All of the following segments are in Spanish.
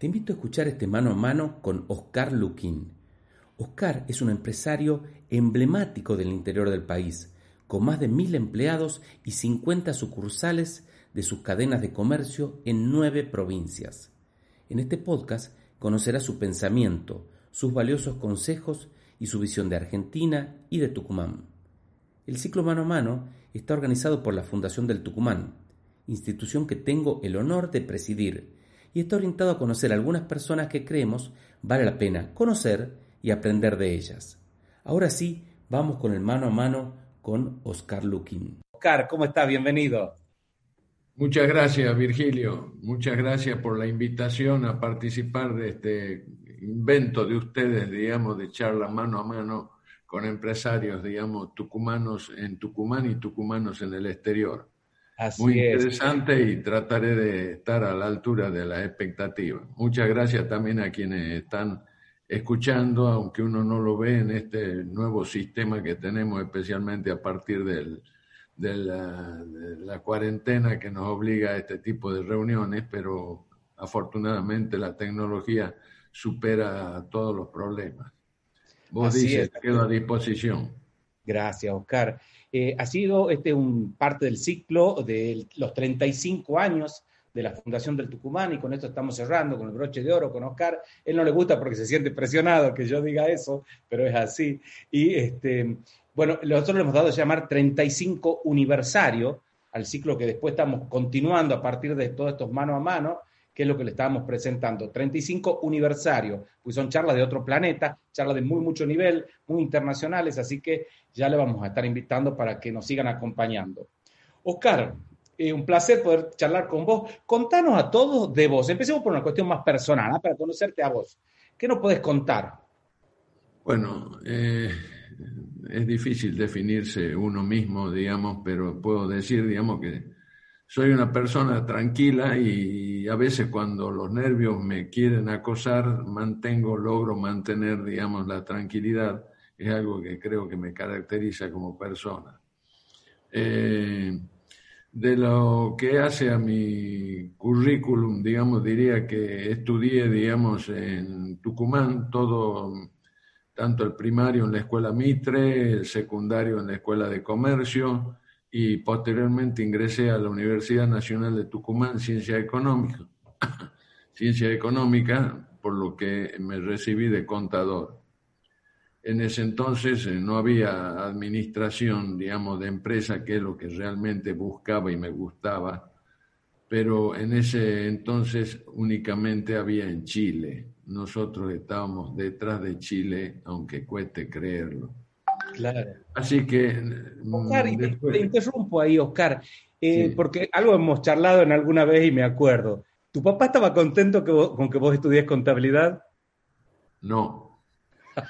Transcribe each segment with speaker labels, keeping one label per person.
Speaker 1: Te invito a escuchar este mano a mano con Oscar Luquín. Oscar es un empresario emblemático del interior del país, con más de mil empleados y 50 sucursales de sus cadenas de comercio en nueve provincias. En este podcast conocerás su pensamiento, sus valiosos consejos y su visión de Argentina y de Tucumán. El ciclo mano a mano está organizado por la Fundación del Tucumán, institución que tengo el honor de presidir y está orientado a conocer a algunas personas que creemos vale la pena conocer y aprender de ellas. Ahora sí, vamos con el mano a mano con Oscar Luquín.
Speaker 2: Oscar, ¿cómo estás? Bienvenido.
Speaker 3: Muchas gracias, Virgilio. Muchas gracias por la invitación a participar de este invento de ustedes, digamos, de charla mano a mano con empresarios, digamos, tucumanos en Tucumán y tucumanos en el exterior. Muy interesante y trataré de estar a la altura de la expectativa. Muchas gracias también a quienes están escuchando, aunque uno no lo ve en este nuevo sistema que tenemos, especialmente a partir del, de, la, de la cuarentena que nos obliga a este tipo de reuniones, pero afortunadamente la tecnología supera todos los problemas. Vos dices, quedo a disposición.
Speaker 2: Gracias, Oscar. Eh, ha sido este un parte del ciclo de los 35 años de la Fundación del Tucumán y con esto estamos cerrando con el broche de oro con Oscar. Él no le gusta porque se siente presionado que yo diga eso, pero es así. Y este, bueno, nosotros le hemos dado a llamar 35 aniversario al ciclo que después estamos continuando a partir de todos estos mano a mano que es lo que le estábamos presentando. 35 aniversario, pues son charlas de otro planeta, charlas de muy mucho nivel, muy internacionales, así que ya le vamos a estar invitando para que nos sigan acompañando. Oscar, eh, un placer poder charlar con vos. Contanos a todos de vos. Empecemos por una cuestión más personal, ¿ah? para conocerte a vos. ¿Qué nos podés contar?
Speaker 3: Bueno, eh, es difícil definirse uno mismo, digamos, pero puedo decir, digamos, que soy una persona tranquila y a veces cuando los nervios me quieren acosar, mantengo, logro mantener, digamos, la tranquilidad. Es algo que creo que me caracteriza como persona. Eh, de lo que hace a mi currículum, digamos, diría que estudié, digamos, en Tucumán todo, tanto el primario en la escuela Mitre, el secundario en la escuela de comercio, y posteriormente ingresé a la Universidad Nacional de Tucumán, Ciencia Económica, Ciencia Económica, por lo que me recibí de contador. En ese entonces eh, no había administración, digamos, de empresa, que es lo que realmente buscaba y me gustaba, pero en ese entonces únicamente había en Chile. Nosotros estábamos detrás de Chile, aunque cueste creerlo.
Speaker 2: Claro.
Speaker 3: Así que.
Speaker 2: Mm, Oscar, y te, interrumpo ahí, Oscar, eh, porque algo hemos charlado en alguna vez y me acuerdo. ¿Tu papá estaba contento con que vos estudies contabilidad?
Speaker 3: No.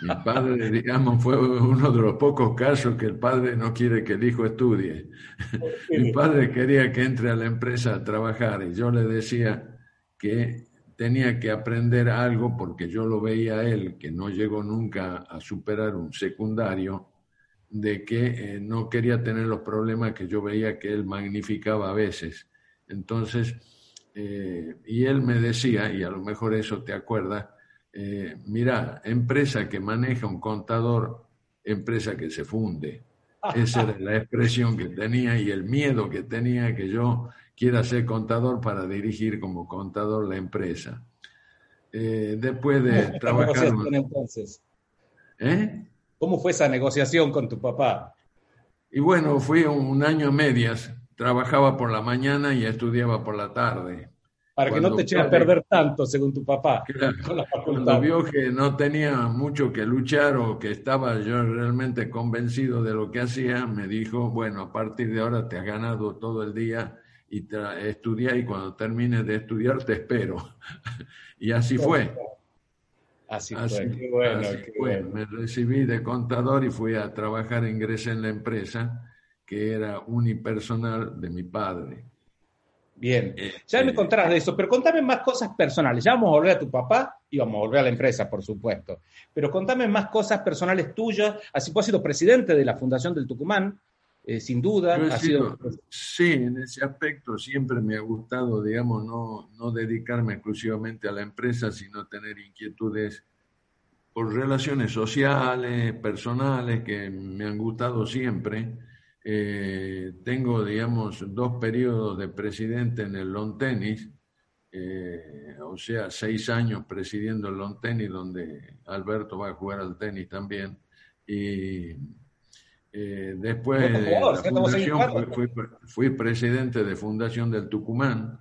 Speaker 3: Mi padre, digamos, fue uno de los pocos casos que el padre no quiere que el hijo estudie. Mi padre quería que entre a la empresa a trabajar y yo le decía que tenía que aprender algo porque yo lo veía a él, que no llegó nunca a superar un secundario, de que eh, no quería tener los problemas que yo veía que él magnificaba a veces. Entonces, eh, y él me decía, y a lo mejor eso te acuerdas, eh, mira, empresa que maneja un contador, empresa que se funde. Esa era la expresión que tenía y el miedo que tenía que yo quiera ser contador para dirigir como contador la empresa. Eh, después de trabajar...
Speaker 2: entonces? ¿Eh? ¿Cómo fue esa negociación con tu papá?
Speaker 3: Y bueno, fui un año a medias. Trabajaba por la mañana y estudiaba por la tarde.
Speaker 2: Para que no te eches a perder tanto, según tu papá.
Speaker 3: cuando vio que no tenía mucho que luchar o que estaba yo realmente convencido de lo que hacía, me dijo, bueno, a partir de ahora te has ganado todo el día y estudiar y cuando termines de estudiar te espero. Y así fue.
Speaker 2: Así, fue, qué bueno,
Speaker 3: fue. Me recibí de contador y fui a trabajar, ingresé en la empresa que era unipersonal de mi padre.
Speaker 2: Bien, eh, ya me eh, contarás de eso, pero contame más cosas personales. Ya vamos a volver a tu papá y vamos a volver a la empresa, por supuesto. Pero contame más cosas personales tuyas. Así pues, has sido presidente de la Fundación del Tucumán, eh, sin duda.
Speaker 3: sido, Sí, en ese aspecto siempre me ha gustado, digamos, no, no dedicarme exclusivamente a la empresa, sino tener inquietudes por relaciones sociales, personales, que me han gustado siempre eh, tengo, digamos, dos periodos de presidente en el long tenis, eh, o sea, seis años presidiendo el long tenis, donde Alberto va a jugar al tenis también. Y eh, después de la fundación fui, fui, presidente de Fundación del Tucumán.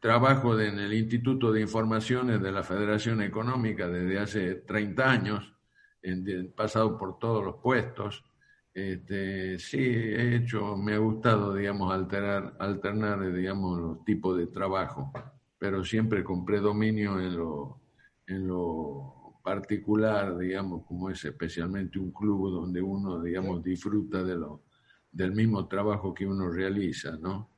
Speaker 3: trabajo en el Instituto de Informaciones de la Federación Económica desde hace 30 años, he pasado por todos los puestos. Este, sí, he hecho, me ha gustado, digamos, alterar, alternar, digamos, los tipos de trabajo, pero siempre con predominio en lo, en lo particular, digamos, como es especialmente un club donde uno, digamos, disfruta de lo, del mismo trabajo que uno realiza, ¿no?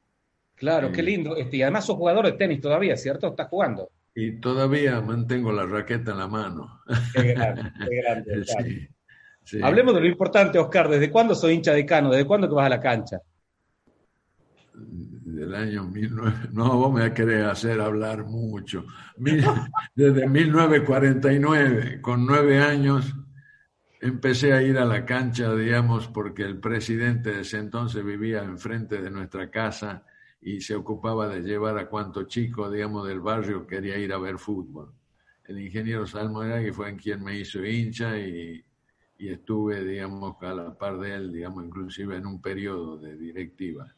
Speaker 2: Claro, qué eh, lindo. Este, y además sos jugador de tenis todavía, ¿cierto? ¿Estás jugando?
Speaker 3: Y todavía mantengo la raqueta en la mano.
Speaker 2: Qué grande, qué grande. sí. Hablemos de lo importante, Oscar. ¿Desde cuándo soy hincha de Cano? ¿Desde cuándo que vas a la cancha?
Speaker 3: Del año 19... No, vos me querés hacer hablar mucho. Desde 1949, con nueve años, empecé a ir a la cancha, digamos, porque el presidente de ese entonces vivía enfrente de nuestra casa y se ocupaba de llevar a cuanto chico, digamos, del barrio quería ir a ver fútbol. El ingeniero Salmo que fue en quien me hizo hincha y, y estuve, digamos, a la par de él, digamos, inclusive en un periodo de directiva.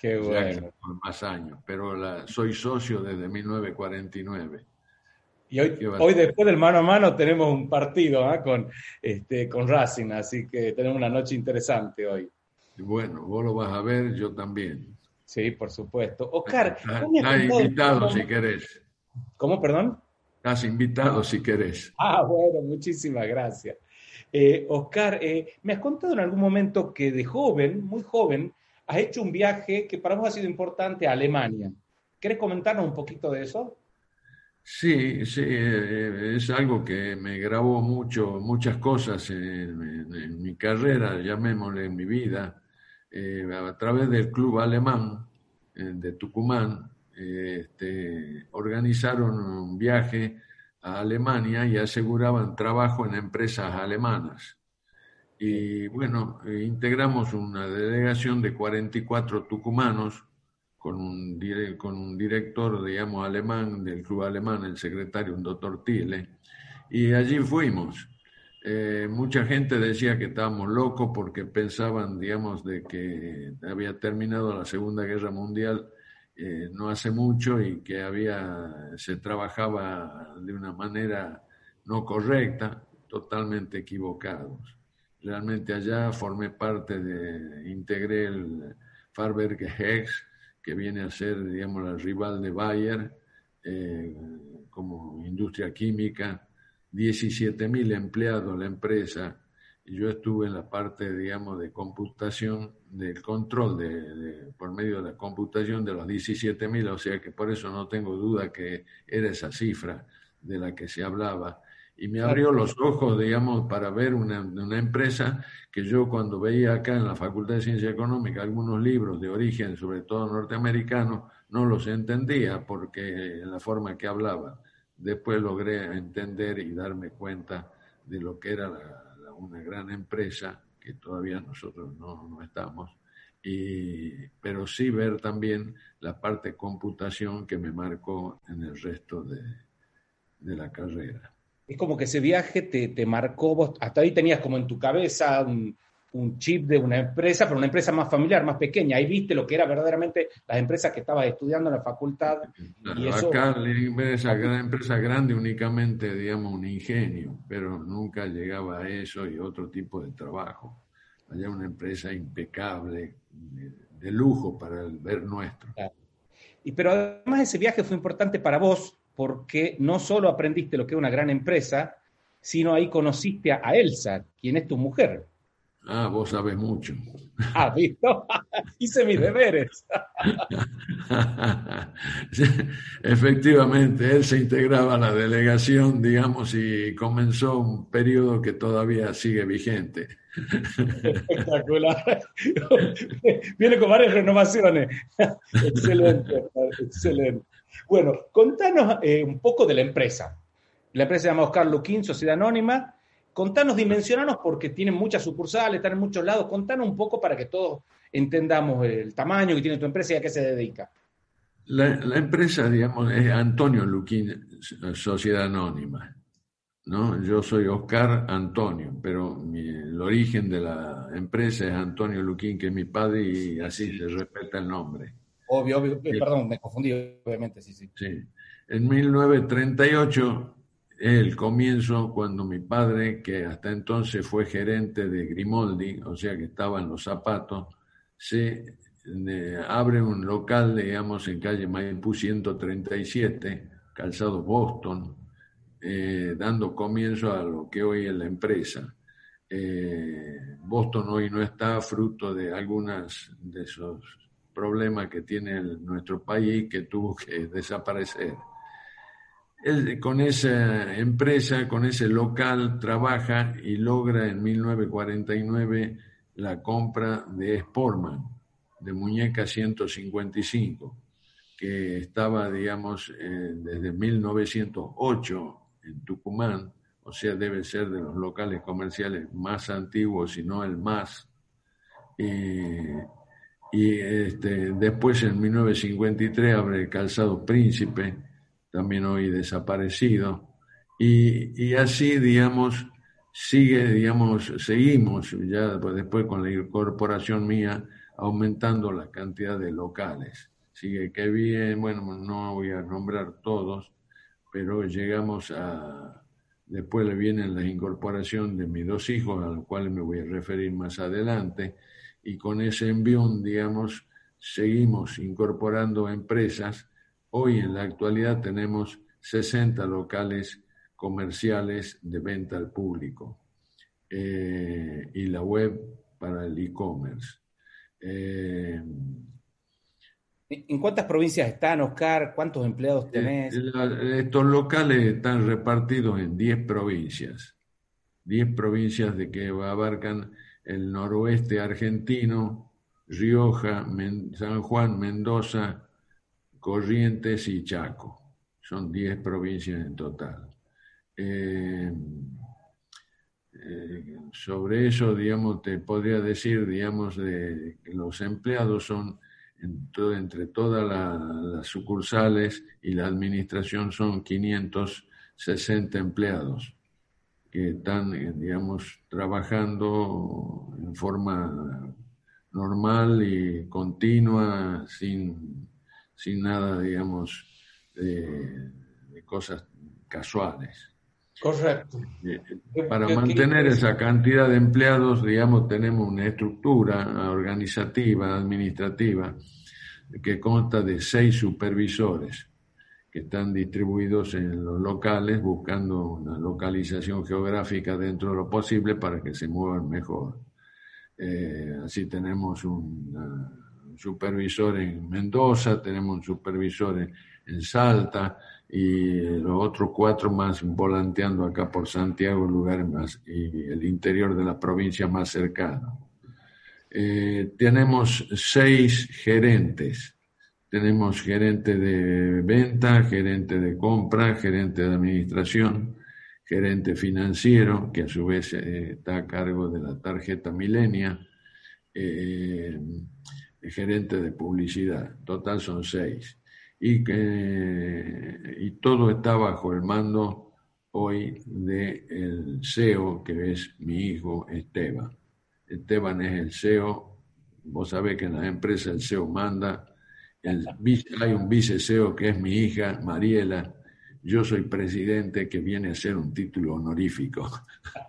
Speaker 2: Qué bueno.
Speaker 3: por más años, pero la, soy socio desde 1949.
Speaker 2: Y hoy, hoy después del mano a mano tenemos un partido ¿ah? con, este, con Racing, así que tenemos una noche interesante hoy.
Speaker 3: Bueno, vos lo vas a ver, yo también.
Speaker 2: Sí, por supuesto. Oscar,
Speaker 3: estás invitado si querés.
Speaker 2: ¿Cómo, perdón?
Speaker 3: Estás invitado si querés.
Speaker 2: Ah, bueno, muchísimas gracias. Eh, Oscar, eh, me has contado en algún momento que de joven, muy joven, has hecho un viaje que para vos ha sido importante a Alemania. ¿Quieres comentarnos un poquito de eso?
Speaker 3: Sí, sí, eh, es algo que me grabó mucho, muchas cosas en, mi carrera, llamémosle en mi vida, a través del club alemán de Tucumán, este, organizaron un viaje a Alemania y aseguraban trabajo en empresas alemanas. Y bueno, eh, integramos una delegación de 44 tucumanos con un, con un director, digamos, alemán del club alemán, el secretario, un doctor Thiele, y allí fuimos. Eh, mucha gente decía que estábamos locos porque pensaban, digamos, de que había terminado la Segunda Guerra Mundial eh, no hace mucho y que había, se trabajaba de una manera no correcta, totalmente equivocados. Realmente allá formé parte de, integré el Farberg Hex, que viene a ser, digamos, la rival de Bayer, eh, como industria química, 17.000 empleados la empresa, yo estuve en la parte, digamos, de computación, del control de, por medio de la computación de los 17.000, o sea que por eso no tengo duda que era esa cifra de la que se hablaba. Y me abrió los ojos, digamos, para ver una, una empresa que yo cuando veía acá en la Facultad de Ciencia Económica algunos libros de origen, sobre todo norteamericano, no los entendía porque en la forma que hablaba. Después logré entender y darme cuenta de lo que era la, una gran empresa, que todavía nosotros no, no estamos, y, pero sí ver también la parte de computación que me marcó en el resto de, de la carrera.
Speaker 2: Es como que ese viaje te, te marcó, vos hasta ahí tenías como en tu cabeza un, un chip de una empresa, pero una empresa más familiar, más pequeña. Ahí viste lo que era verdaderamente las empresas que estabas estudiando en la facultad.
Speaker 3: y eso... Acá esa gran empresa grande únicamente, digamos, un ingenio, pero nunca llegaba a eso y otro tipo de trabajo. Allá una empresa impecable, de, lujo para el ver nuestro.
Speaker 2: Y pero además ese viaje fue importante para vos, porque no solo aprendiste lo que es una gran empresa, sino ahí conociste a Elsa, quien es tu mujer.
Speaker 3: Ah, vos sabes mucho.
Speaker 2: Ah, visto. Hice mis deberes.
Speaker 3: Efectivamente, él se integraba a la delegación, digamos, y comenzó un periodo que todavía sigue vigente.
Speaker 2: Espectacular. Viene con varias renovaciones. excelente, excelente. Bueno, contanos eh, un poco de la empresa. La empresa se llama Oscar Luquín, Sociedad Anónima. Contanos, dimensionanos, porque tienen muchas sucursales, están en muchos lados. Contanos un poco para que todos entendamos el tamaño que tiene tu empresa y a qué se dedica.
Speaker 3: La, empresa, digamos, es Antonio Luquín, Sociedad Anónima. ¿no? Yo soy Oscar Antonio, pero el origen de la empresa es Antonio Luquín, que es mi padre, y así se respeta el nombre.
Speaker 2: Obvio, obvio, perdón, me confundí, obviamente, sí, sí.
Speaker 3: Sí. En 1938 el comienzo cuando mi padre, que hasta entonces fue gerente de Grimoldi, o sea que estaba en los zapatos, se abre un local, digamos, en calle Maipú 137, calzado Boston, eh, dando comienzo a lo que hoy es la empresa. Eh, Boston hoy no está fruto de algunos de esos problemas que tiene nuestro país que tuvo que desaparecer con esa empresa, con ese local, trabaja y logra en 1949 la compra de Sportman, de Muñeca 155, que estaba, digamos, eh, desde 1908 en Tucumán, o sea, debe ser de los locales comerciales más antiguos, si no el más. Y este, después, en 1953, abre el Calzado Príncipe, también hoy desaparecido, y, así, digamos, sigue, digamos, seguimos ya después con la incorporación mía aumentando la cantidad de locales. Sigue que bien, bueno, no voy a nombrar todos, pero llegamos a, después le viene la incorporación de mis dos hijos, a los cuales me voy a referir más adelante, y con ese envión, digamos, seguimos incorporando empresas Hoy en la actualidad tenemos 60 locales comerciales de venta al público eh, y la web para el e-commerce.
Speaker 2: Eh, ¿En cuántas provincias están, Oscar? ¿Cuántos empleados eh, tenés?
Speaker 3: estos locales están repartidos en 10 provincias. 10 provincias de que abarcan el noroeste argentino, Rioja, San Juan, Mendoza, Corrientes y Chaco. Son 10 provincias en total. Eh, eh, sobre eso, digamos, te podría decir, digamos, de que los empleados son entre todas las sucursales y la administración son 560 empleados que están, eh, digamos, trabajando en forma normal y continua, sin sin nada, digamos, de, cosas casuales.
Speaker 2: Correcto.
Speaker 3: Eh, para mantener esa cantidad de empleados, digamos, tenemos una estructura organizativa, administrativa, que consta de seis supervisores que están distribuidos en los locales buscando una localización geográfica dentro de lo posible para que se muevan mejor. Eh, así tenemos una, supervisor en Mendoza, tenemos un supervisor en, Salta y los otros cuatro más volanteando acá por Santiago, lugares más y el interior de la provincia más cercano. Eh, tenemos seis gerentes. Tenemos gerente de venta, gerente de compra, gerente de administración, gerente financiero, que a su vez eh, está a cargo de la tarjeta Milenia, eh, gerente de publicidad, total son seis, y, que, y todo está bajo el mando hoy del CEO, que es mi hijo Esteban. Esteban es el CEO, vos sabés que en la empresa el CEO manda, hay un vice CEO que es mi hija, Mariela, yo soy presidente que viene a ser un título honorífico.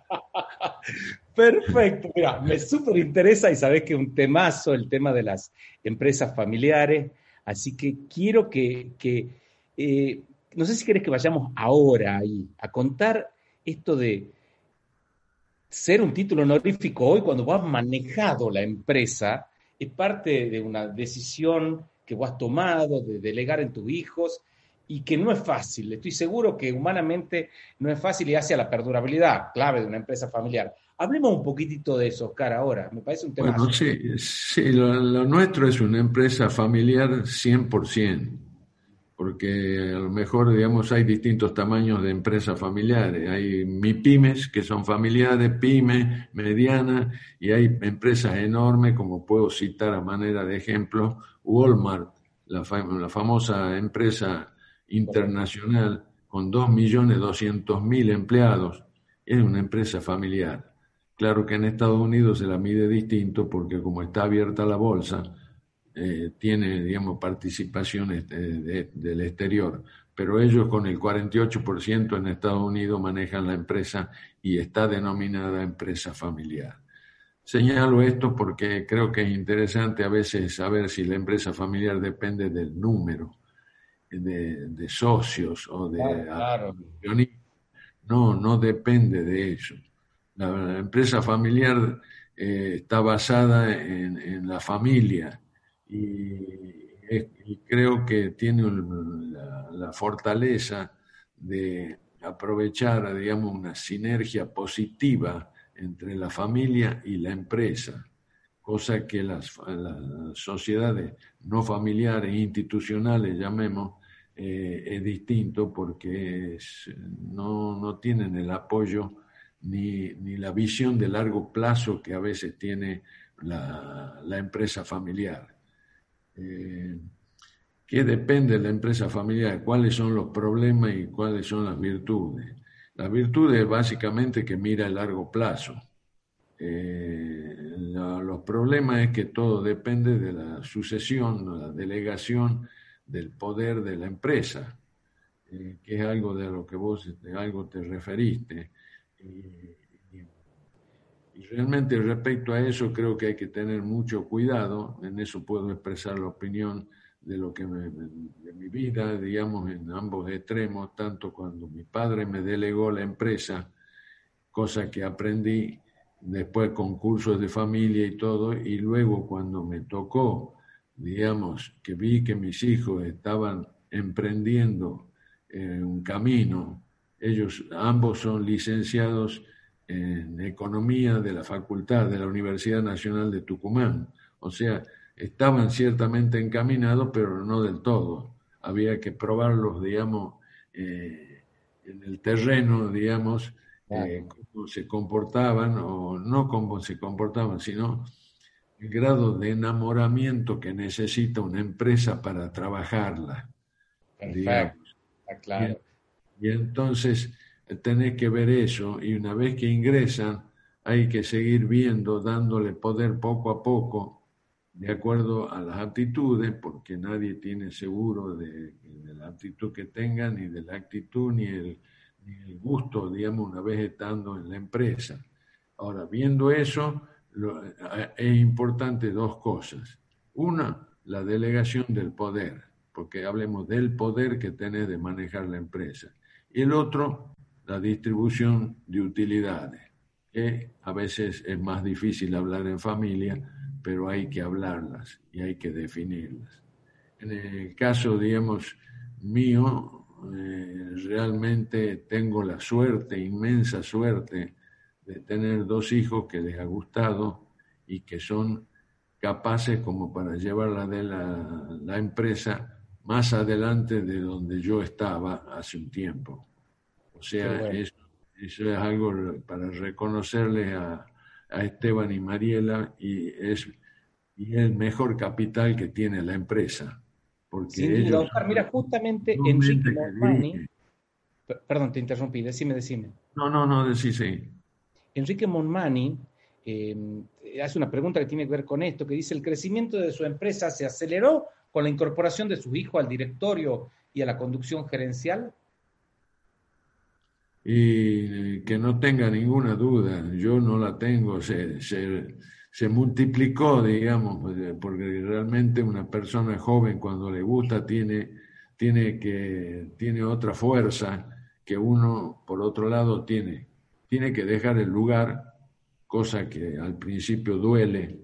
Speaker 2: Perfecto, mira, me súper interesa y sabes que un temazo el tema de las empresas familiares, así que quiero que, eh, no sé si querés que vayamos ahora ahí a contar esto de ser un título honorífico hoy cuando vos has manejado la empresa es parte de una decisión que vos has tomado de delegar en tus hijos y que no es fácil. Estoy seguro que humanamente no es fácil y hacia la perdurabilidad, clave de una empresa familiar. Hablemos un poquitito de eso, Oscar, ahora. Me parece un tema.
Speaker 3: Bueno, sí, sí lo, nuestro es una empresa familiar 100%, porque a lo mejor, digamos, hay distintos tamaños de empresas familiares. Hay MIPIMES, que son familiares, pymes, medianas, y hay empresas enormes, como puedo citar a manera de ejemplo, Walmart, la, famosa empresa internacional con 2.200.000 empleados, es una empresa familiar. Claro que en Estados Unidos se la mide distinto porque como está abierta la bolsa, eh, tiene, digamos, participaciones del exterior. Pero ellos con el 48% en Estados Unidos manejan la empresa y está denominada empresa familiar. Señalo esto porque creo que es interesante a veces saber si la empresa familiar depende del número de, socios o de claro, No, no depende de eso. La, empresa familiar eh, está basada en, la familia y, creo que tiene la, fortaleza de aprovechar, digamos, una sinergia positiva entre la familia y la empresa, cosa que las, sociedades no familiares, institucionales, llamemos, eh, es distinto porque no, no tienen el apoyo ni, ni, la visión de largo plazo que a veces tiene la, empresa familiar. Eh, ¿Qué depende de la empresa familiar? ¿Cuáles son los problemas y cuáles son las virtudes? La virtud es básicamente que mira a largo plazo. Eh, los problemas es que todo depende de la sucesión, la delegación del poder de la empresa, eh, que es algo de lo que vos de algo te referiste. Y, realmente respecto a eso creo que hay que tener mucho cuidado, en eso puedo expresar la opinión de lo que de mi vida, digamos, en ambos extremos, tanto cuando mi padre me delegó la empresa, cosa que aprendí después con cursos de familia y todo, y luego cuando me tocó, digamos, que vi que mis hijos estaban emprendiendo eh, un camino ellos ambos son licenciados en economía de la facultad de la Universidad Nacional de Tucumán. O sea, estaban ciertamente encaminados, pero no del todo. Había que probarlos, digamos, eh, en el terreno, digamos, eh, cómo se comportaban, o no cómo se comportaban, sino el grado de enamoramiento que necesita una empresa para trabajarla.
Speaker 2: Perfecto, claro.
Speaker 3: Y entonces eh, tenés que ver eso y una vez que ingresan hay que seguir viendo, dándole poder poco a poco, de acuerdo a las aptitudes, porque nadie tiene seguro de, la aptitud que tengan, ni de la actitud, ni el, ni el gusto, digamos, una vez estando en la empresa. Ahora, viendo eso, eh, es importante dos cosas. Una, la delegación del poder, porque hablemos del poder que tenés de manejar la empresa y el otro, la distribución de utilidades, que a veces es más difícil hablar en familia, pero hay que hablarlas y hay que definirlas. En el caso, digamos, mío, eh, realmente tengo la suerte, inmensa suerte, de tener dos hijos que les ha gustado y que son capaces como para llevarla de la, la empresa más adelante de donde yo estaba hace un tiempo. O sea, eso, es algo para reconocerle a, Esteban y Mariela y es, y el mejor capital que tiene la empresa. Porque
Speaker 2: mira, justamente Enrique Monmani, perdón, te interrumpí, decime, decime.
Speaker 3: No, no, no, decí sí.
Speaker 2: Enrique Monmani eh, hace una pregunta que tiene que ver con esto, que dice, ¿el crecimiento de su empresa se aceleró con la incorporación de su hijo al directorio y a la conducción gerencial?
Speaker 3: Y que no tenga ninguna duda, yo no la tengo, se, se, multiplicó, digamos, porque realmente una persona joven cuando le gusta tiene tiene, que, tiene otra fuerza que uno, por otro lado, tiene. Tiene que dejar el lugar, cosa que al principio duele,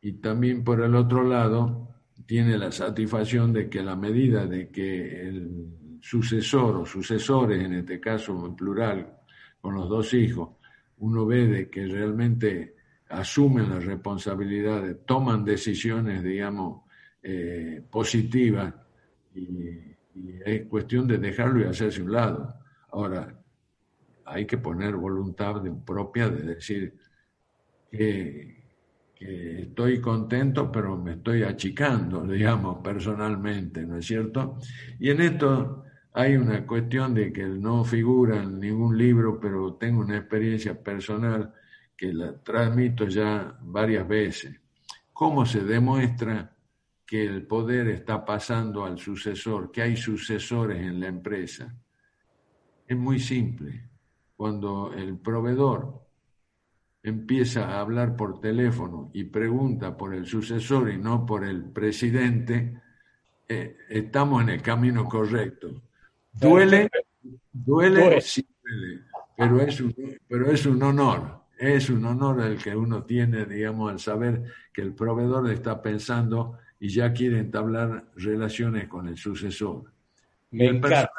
Speaker 3: y también por el otro lado tiene la satisfacción de que la medida de que el sucesor o sucesores, en este caso en plural, con los dos hijos, uno ve que realmente asumen las responsabilidades, toman decisiones, digamos, eh, positivas y, es cuestión de dejarlo y hacerse un lado. Ahora, hay que poner voluntad propia de decir que, que estoy contento, pero me estoy achicando, digamos, personalmente, ¿no es cierto? Y en esto hay una cuestión de que no figura en ningún libro, pero tengo una experiencia personal que la transmito ya varias veces. ¿Cómo se demuestra que el poder está pasando al sucesor, que hay sucesores en la empresa? Es muy simple. Cuando el proveedor empieza a hablar por teléfono y pregunta por el sucesor y no por el presidente, eh, estamos en el camino correcto. Duele, duele, sí duele, pero es, un, pero es un honor, es un honor el que uno tiene, digamos, al saber que el proveedor está pensando y ya quiere entablar relaciones con el sucesor.
Speaker 2: Me encanta,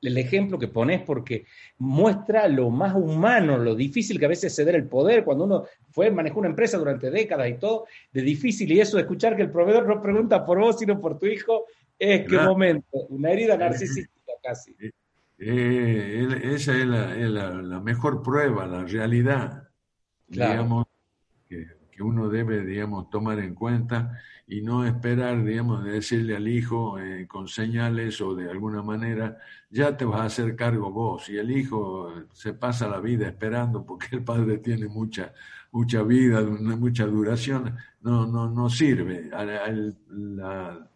Speaker 2: el ejemplo que pones porque muestra lo más humano, lo difícil que a veces ceder el poder cuando uno fue, manejó una empresa durante décadas y todo, de difícil. Y eso de escuchar que el proveedor no pregunta por vos, sino por tu hijo, es que momento, una herida narcisística casi. Eh,
Speaker 3: eh, esa es, la, mejor prueba, la realidad, digamos, que, que uno debe, digamos, tomar en cuenta y no esperar, digamos, de decirle al hijo eh, con señales o de alguna manera, ya te vas a hacer cargo vos. Y el hijo se pasa la vida esperando porque el padre tiene mucha, mucha vida, mucha duración, no, no, no sirve. La,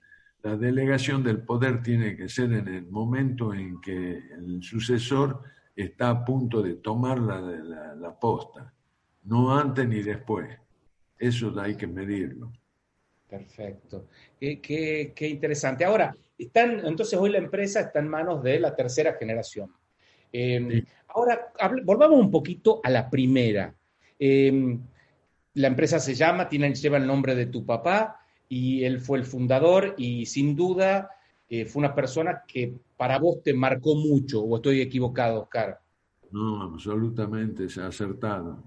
Speaker 3: la delegación del poder tiene que ser en el momento en que el sucesor está a punto de tomar la, la, la posta, no antes ni después. Eso hay que medirlo.
Speaker 2: Perfecto. Qué, interesante. Ahora, están, entonces hoy la empresa está en manos de la tercera generación. Em, ahora, volvamos un poquito a la primera. Em, la empresa se llama, tiene, lleva el nombre de tu papá y él fue el fundador y sin duda eh, fue una persona que para vos te marcó mucho, o estoy equivocado, Oscar.
Speaker 3: No, absolutamente, se ha acertado.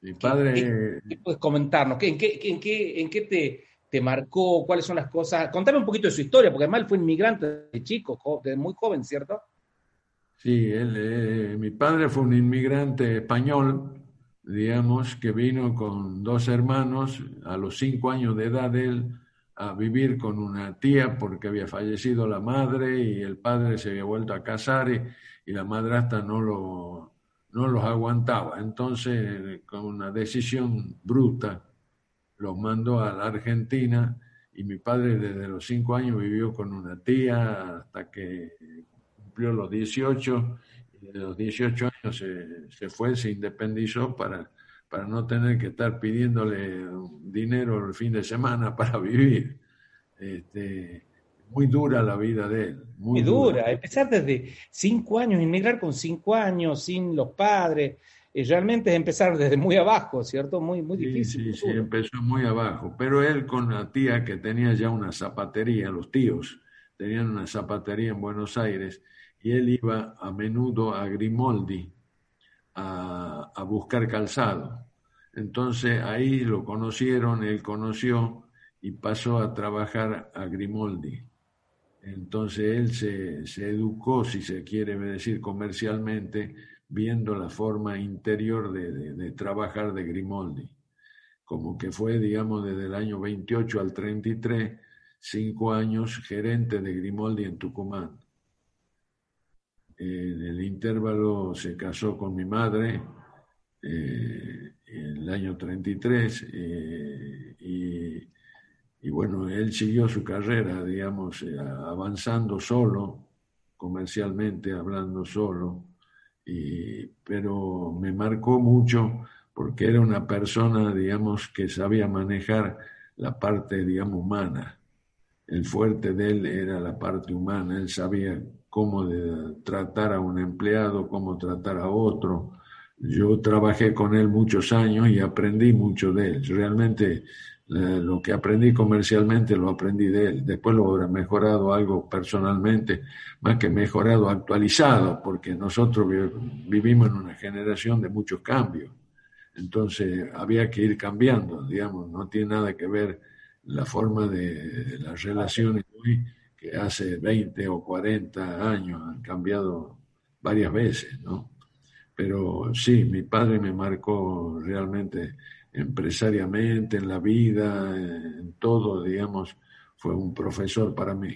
Speaker 3: Mi padre...
Speaker 2: ¿Qué, puedes comentarnos? en, qué, en, qué, ¿En qué te, te marcó? ¿Cuáles son las cosas? Contame un poquito de su historia, porque además él fue inmigrante de chico, de muy joven, ¿cierto?
Speaker 3: Sí, él, eh, mi padre fue un inmigrante español, digamos, que vino con dos hermanos a los cinco años de edad él a vivir con una tía porque había fallecido la madre y el padre se había vuelto a casar y, y la madrastra no, lo, no los aguantaba. Entonces, con una decisión bruta, los mandó a la Argentina y mi padre desde los cinco años vivió con una tía hasta que cumplió los 18 y de los 18 años se, se fue, se independizó para, para no tener que estar pidiéndole dinero el fin de semana para vivir. Este, muy dura la vida de él.
Speaker 2: Muy, dura. dura. Empezar desde cinco años, inmigrar con cinco años, sin los padres, y realmente es empezar desde muy abajo, ¿cierto? Muy, muy difícil.
Speaker 3: Sí, sí, empezó muy abajo. Pero él con la tía que tenía ya una zapatería, los tíos tenían una zapatería en Buenos Aires, y él iba a menudo a Grimoldi a, buscar calzado. Entonces ahí lo conocieron, él conoció y pasó a trabajar a Grimoldi. Entonces él se, educó, si se quiere decir comercialmente, viendo la forma interior de, trabajar de Grimoldi, como que fue, digamos, desde el año 28 al 33, cinco años gerente de Grimoldi en Tucumán. En el intervalo se casó con mi madre eh, en el año 33 eh, y, y, bueno, él siguió su carrera, digamos, eh, avanzando solo, comercialmente hablando solo pero me marcó mucho porque era una persona, digamos, que sabía manejar la parte, digamos, humana. el fuerte de él era la parte humana, él sabía cómo tratar a un empleado, cómo tratar a otro. Yo trabajé con él muchos años y aprendí mucho de él. Realmente eh, lo que aprendí comercialmente lo aprendí de él. Después lo habrá mejorado algo personalmente, más que mejorado, actualizado, porque nosotros vivimos en una generación de muchos cambios. Entonces había que ir cambiando, digamos, no tiene nada que ver la forma de las relaciones hoy que hace 20 o 40 años han cambiado varias veces, ¿no? Pero sí, mi padre me marcó realmente empresariamente, en la vida, en todo, digamos, fue un profesor para mí.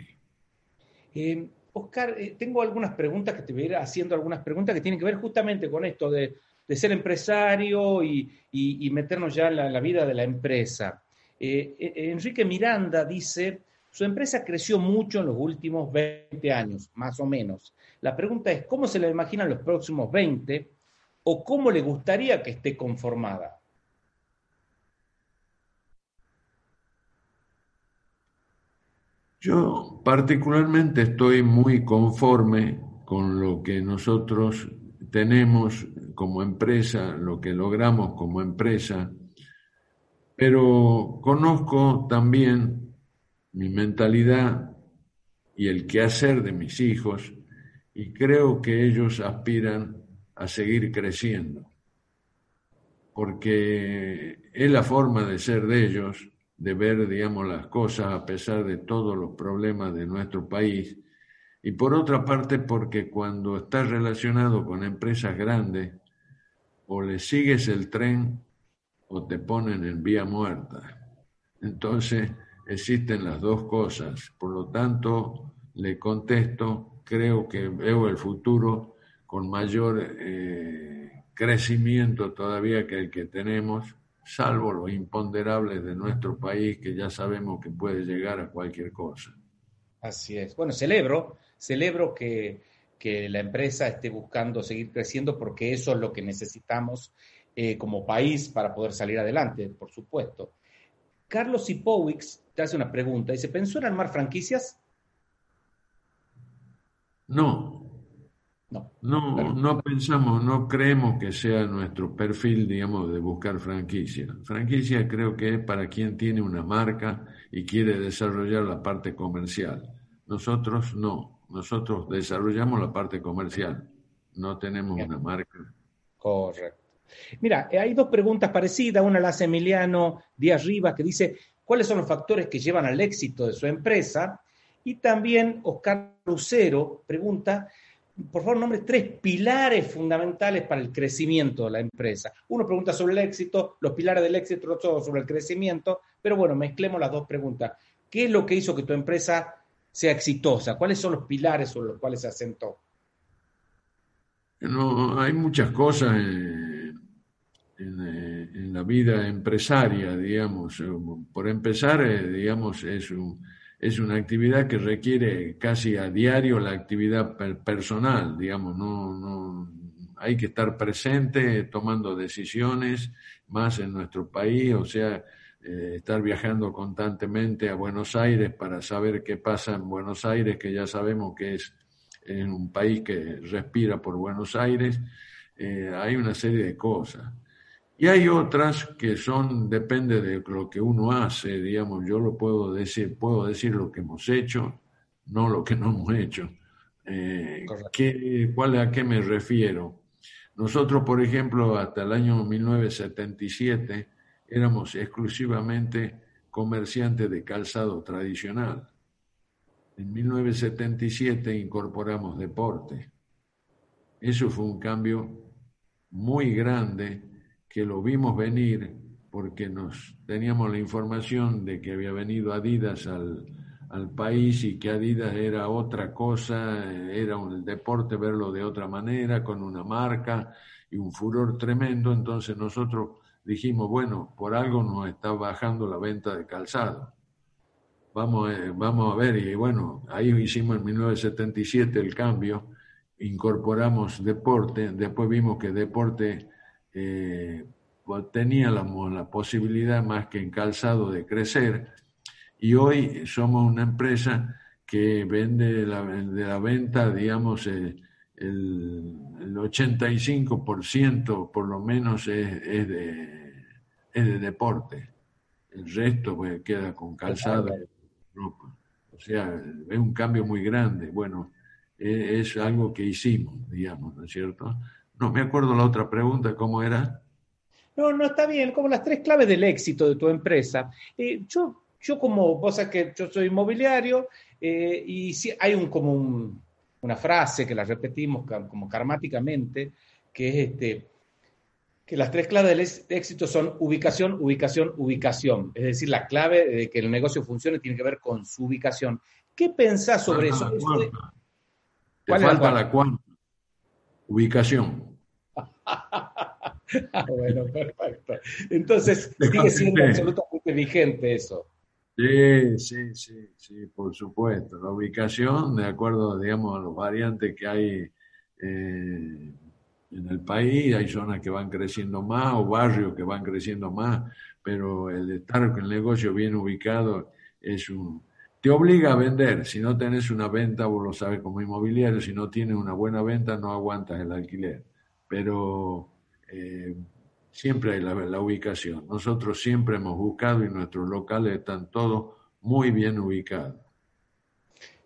Speaker 2: Eh, Oscar, eh, tengo algunas preguntas que te voy a ir haciendo, algunas preguntas que tienen que ver justamente con esto de, ser empresario y, meternos ya en la, vida de la empresa. Eh, Enrique Miranda dice, su empresa creció mucho en los últimos 20 años, más o menos. La pregunta es, ¿cómo se le imaginan los próximos 20 o cómo le gustaría que esté conformada?
Speaker 3: Yo particularmente estoy muy conforme con lo que nosotros tenemos como empresa, lo que logramos como empresa, pero conozco también mi mentalidad y el quehacer de mis hijos y creo que ellos aspiran a seguir creciendo, porque es la forma de ser de ellos, de ver, digamos, las cosas a pesar de todos los problemas de nuestro país, y por otra parte porque cuando estás relacionado con empresas grandes, o le sigues el tren o te ponen en vía muerta. Entonces, existen las dos cosas. Por lo tanto, le contesto, creo que veo el futuro con mayor eh, crecimiento todavía que el que tenemos, salvo los imponderables de nuestro país, que ya sabemos que puede llegar a cualquier cosa.
Speaker 2: Así es. Bueno, celebro, celebro que, que la empresa esté buscando seguir creciendo porque eso es lo que necesitamos eh, como país para poder salir adelante, por supuesto. Carlos Sipowicz te hace una pregunta. Dice, ¿pensó en armar franquicias?
Speaker 3: No. No, no, no pensamos, no creemos que sea nuestro perfil, digamos, de buscar franquicia. Franquicia creo que es para quien tiene una marca y quiere desarrollar la parte comercial. Nosotros no, nosotros desarrollamos la parte comercial, no tenemos una marca.
Speaker 2: Correcto. Mira, hay dos preguntas parecidas. Una la hace Emiliano Díaz Rivas, que dice, ¿cuáles son los factores que llevan al éxito de su empresa? Y también Oscar Lucero pregunta, por favor, nombre tres pilares fundamentales para el crecimiento de la empresa. Uno pregunta sobre el éxito, los pilares del éxito, otro sobre el crecimiento, pero bueno, mezclemos las dos preguntas. ¿Qué es lo que hizo que tu empresa sea exitosa? ¿Cuáles son los pilares sobre los cuales se asentó?
Speaker 3: No, hay muchas cosas. Eh, en, la vida empresaria, digamos. Eh, por empezar, eh, digamos, es, es una actividad que requiere casi a diario la actividad personal, digamos, no, no hay que estar presente tomando decisiones, más en nuestro país, o sea, estar viajando constantemente a Buenos Aires para saber qué pasa en Buenos Aires, que ya sabemos que es en un país que respira por Buenos Aires, hay una serie de cosas. Y hay otras que son, depende de lo que uno hace, digamos, yo lo puedo decir, puedo decir lo que hemos hecho, no lo que no hemos hecho. Eh, ¿cuál, ¿A qué me refiero? Nosotros, por ejemplo, hasta el año 1977 éramos exclusivamente comerciantes de calzado tradicional. En 1977 incorporamos deporte. Eso fue un cambio muy grande que lo vimos venir porque nos teníamos la información de que había venido Adidas al, país y que Adidas era otra cosa, era un deporte verlo de otra manera, con una marca y un furor tremendo. Entonces nosotros dijimos, bueno, por algo nos está bajando la venta de calzado. Vamos, a, vamos a ver, y bueno, ahí hicimos en 1977 el cambio, incorporamos deporte, después vimos que deporte eh, tenía la, posibilidad más que en calzado de crecer y hoy somos una empresa que vende la, de la venta, digamos, eh, el, el 85% por lo menos es, es, de, es de deporte. El resto pues, queda con calzado, ropa. O sea, es un cambio muy grande. Bueno, es, es algo que hicimos, digamos, ¿no es cierto? No me acuerdo la otra pregunta, ¿cómo era?
Speaker 2: No, no está bien, como las tres claves del éxito de tu empresa. Eh, yo, yo como, vos sabés que yo soy inmobiliario eh, y sí, hay un, como un, una frase que la repetimos como karmáticamente, que es este, que las tres claves del éxito son ubicación, ubicación, ubicación. Es decir, la clave de que el negocio funcione tiene que ver con su ubicación. ¿Qué pensás sobre eso?
Speaker 3: ¿Cuál falta la cuarta. Ubicación.
Speaker 2: bueno, perfecto. Entonces, sigue siendo absolutamente vigente eso.
Speaker 3: Sí, sí, sí, sí, por supuesto. La ubicación, de acuerdo, digamos, a los variantes que hay eh, en el país, hay zonas que van creciendo más o barrios que van creciendo más, pero el estar con el negocio bien ubicado es un... Te obliga a vender. Si no tenés una venta, vos lo sabes como inmobiliario, si no tienes una buena venta, no aguantas el alquiler. Pero eh, siempre hay la, ubicación. Nosotros siempre hemos buscado y nuestros locales están todos muy bien ubicados.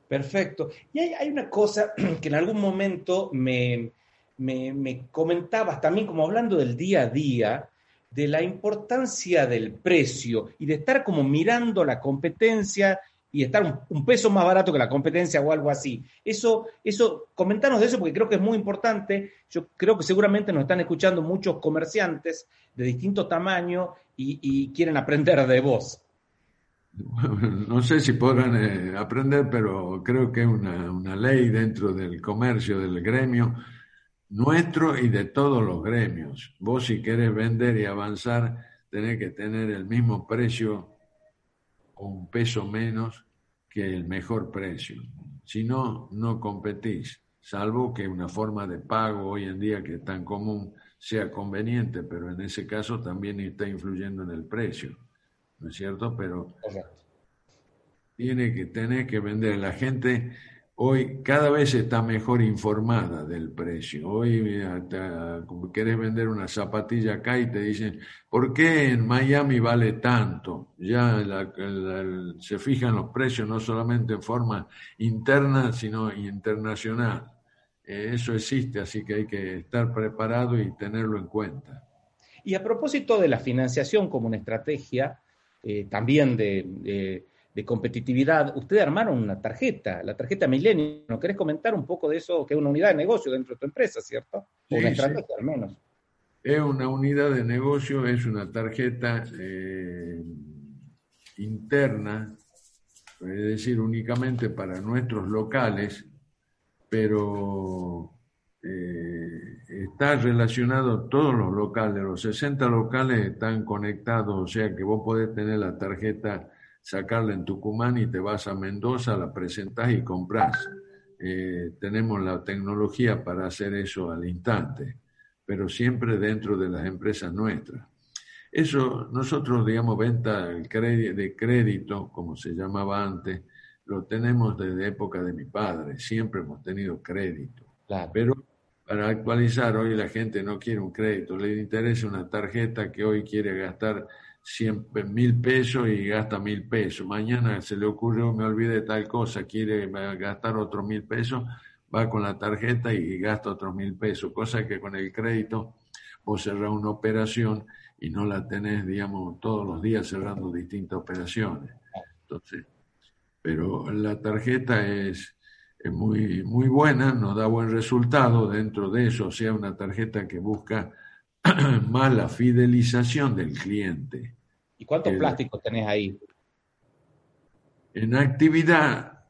Speaker 2: Perfecto. Y hay, una cosa que en algún momento me, me, comentabas también, como hablando del día a día, de la importancia del precio y de estar como mirando la competencia y estar un, peso más barato que la competencia o algo así. Eso, eso, comentanos de eso porque creo que es muy importante. Yo creo que seguramente nos están escuchando muchos comerciantes de distinto tamaño y, quieren aprender de vos.
Speaker 3: No sé si podrán eh, aprender, pero creo que es una, una ley dentro del comercio, del gremio nuestro y de todos los gremios. Vos si querés vender y avanzar, tenés que tener el mismo precio o un peso menos que el mejor precio. Si no, no competís, salvo que una forma de pago hoy en día que es tan común sea conveniente, pero en ese caso también está influyendo en el precio, ¿no es cierto? Pero tiene que tener que vender. La gente hoy cada vez está mejor informada del precio. Hoy, como quieres vender una zapatilla acá y te dicen, ¿por qué en Miami vale tanto? Ya se fijan los precios no solamente en forma interna, sino internacional. Eh, eso existe, así que hay que estar preparado y tenerlo en cuenta.
Speaker 2: Y a propósito de la financiación como una estrategia, eh, también de de competitividad, ustedes armaron una tarjeta, la tarjeta Milenio. ¿No querés comentar un poco de eso, que es una unidad de negocio dentro de tu empresa, ¿cierto? O una estrategia al menos.
Speaker 3: Es una unidad de negocio, es una tarjeta eh, interna, es decir, únicamente para nuestros locales, pero eh, está relacionado todos los locales, los 60 locales están conectados, o sea que vos podés tener la tarjeta sacarla en Tucumán y te vas a Mendoza, la presentás y compras. Eh, tenemos la tecnología para hacer eso al instante, pero siempre dentro de las empresas nuestras. Eso, nosotros, digamos, venta de crédito, como se llamaba antes, lo tenemos desde época de mi padre, siempre hemos tenido crédito. Pero para actualizar, hoy la gente no quiere un crédito, le interesa una tarjeta que hoy quiere gastar siempre mil pesos y gasta mil pesos. Mañana se le ocurre, me olvide tal cosa, quiere gastar otros mil pesos, va con la tarjeta y gasta otros mil pesos, cosa que con el crédito vos cerrás una operación y no la tenés, digamos, todos los días cerrando distintas operaciones. Entonces, pero la tarjeta es, es muy, muy buena, nos da buen resultado dentro de eso, o sea, una tarjeta que busca más la fidelización del cliente.
Speaker 2: ¿Y cuántos plásticos tenés ahí?
Speaker 3: En actividad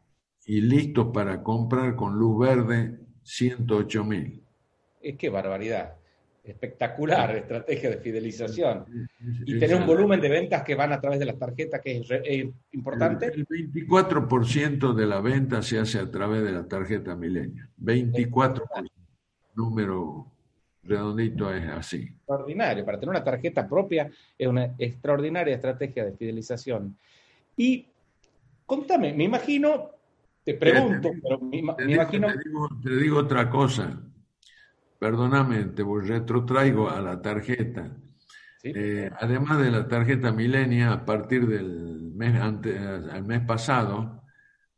Speaker 3: y listo para comprar con luz verde, 108 mil.
Speaker 2: Es que barbaridad. Espectacular estrategia de fidelización. ¿Y tenés un volumen de ventas que van a través de las tarjetas que es importante?
Speaker 3: El, 24% de la venta se hace a través de la tarjeta Milenio. 24%. Número redondito es así.
Speaker 2: Extraordinario. Para tener una tarjeta propia es una extraordinaria estrategia de fidelización. Y Contame, me imagino, te pregunto, pero me, imagino...
Speaker 3: Te digo, otra cosa, perdóname, te retrotraigo a la tarjeta. Eh, además de la tarjeta Milenia, a partir del mes, ante, al mes pasado,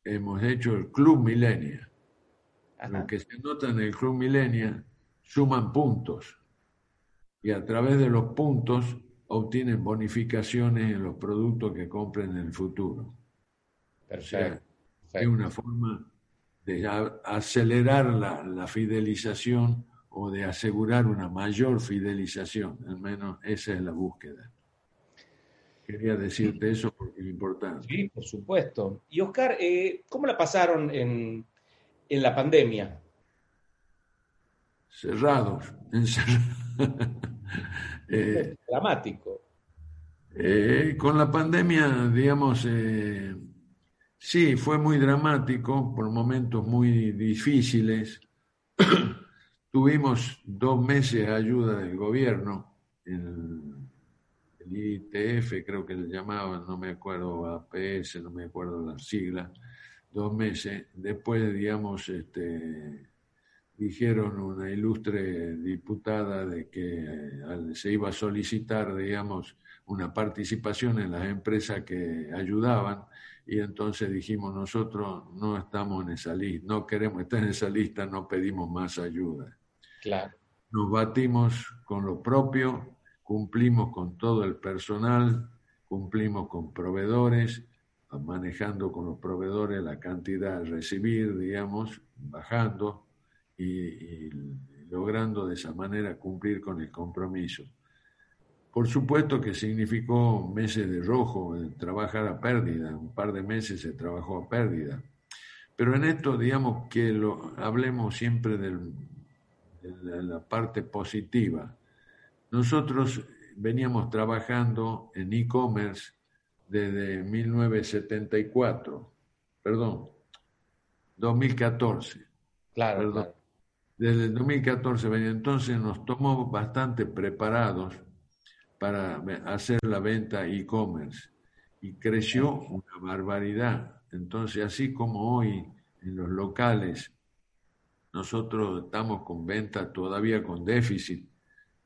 Speaker 3: hemos hecho el Club Milenia. Lo que se nota en el Club Milenia suman puntos y a través de los puntos obtienen bonificaciones en los productos que compren en el futuro. Perfecto. es una forma de acelerar la, la, fidelización o de asegurar una mayor fidelización, al menos esa es la búsqueda. Quería decirte eso porque es importante.
Speaker 2: Sí, por supuesto. Y Oscar, eh, ¿cómo la pasaron en, en la pandemia?
Speaker 3: Cerrados, encerrados.
Speaker 2: eh, dramático.
Speaker 3: Eh, con la pandemia, digamos, eh, sí, fue muy dramático, por momentos muy difíciles. Tuvimos dos meses de ayuda del gobierno, el, el, ITF creo que le llamaban, no me acuerdo, APS, no me acuerdo la sigla, dos meses. Después, digamos, este, dijeron una ilustre diputada de que eh, se iba a solicitar, digamos, una participación en las empresas que ayudaban y entonces dijimos nosotros no estamos en esa lista, no queremos estar en esa lista, no pedimos más ayuda.
Speaker 2: Claro.
Speaker 3: Nos batimos con lo propio, cumplimos con todo el personal, cumplimos con proveedores, manejando con los proveedores la cantidad a recibir, digamos, bajando y, logrando de esa manera cumplir con el compromiso. Por supuesto que significó meses de rojo, trabajar a pérdida, un par de meses se trabajó a pérdida. Pero en esto, digamos que lo hablemos siempre de la parte positiva. Nosotros veníamos trabajando en e-commerce desde 1974, perdón, 2014.
Speaker 2: Claro, claro
Speaker 3: desde el 2014 venía. Entonces nos tomó bastante preparados para hacer la venta e-commerce y creció una barbaridad. Entonces, así como hoy en los locales nosotros estamos con venta todavía con déficit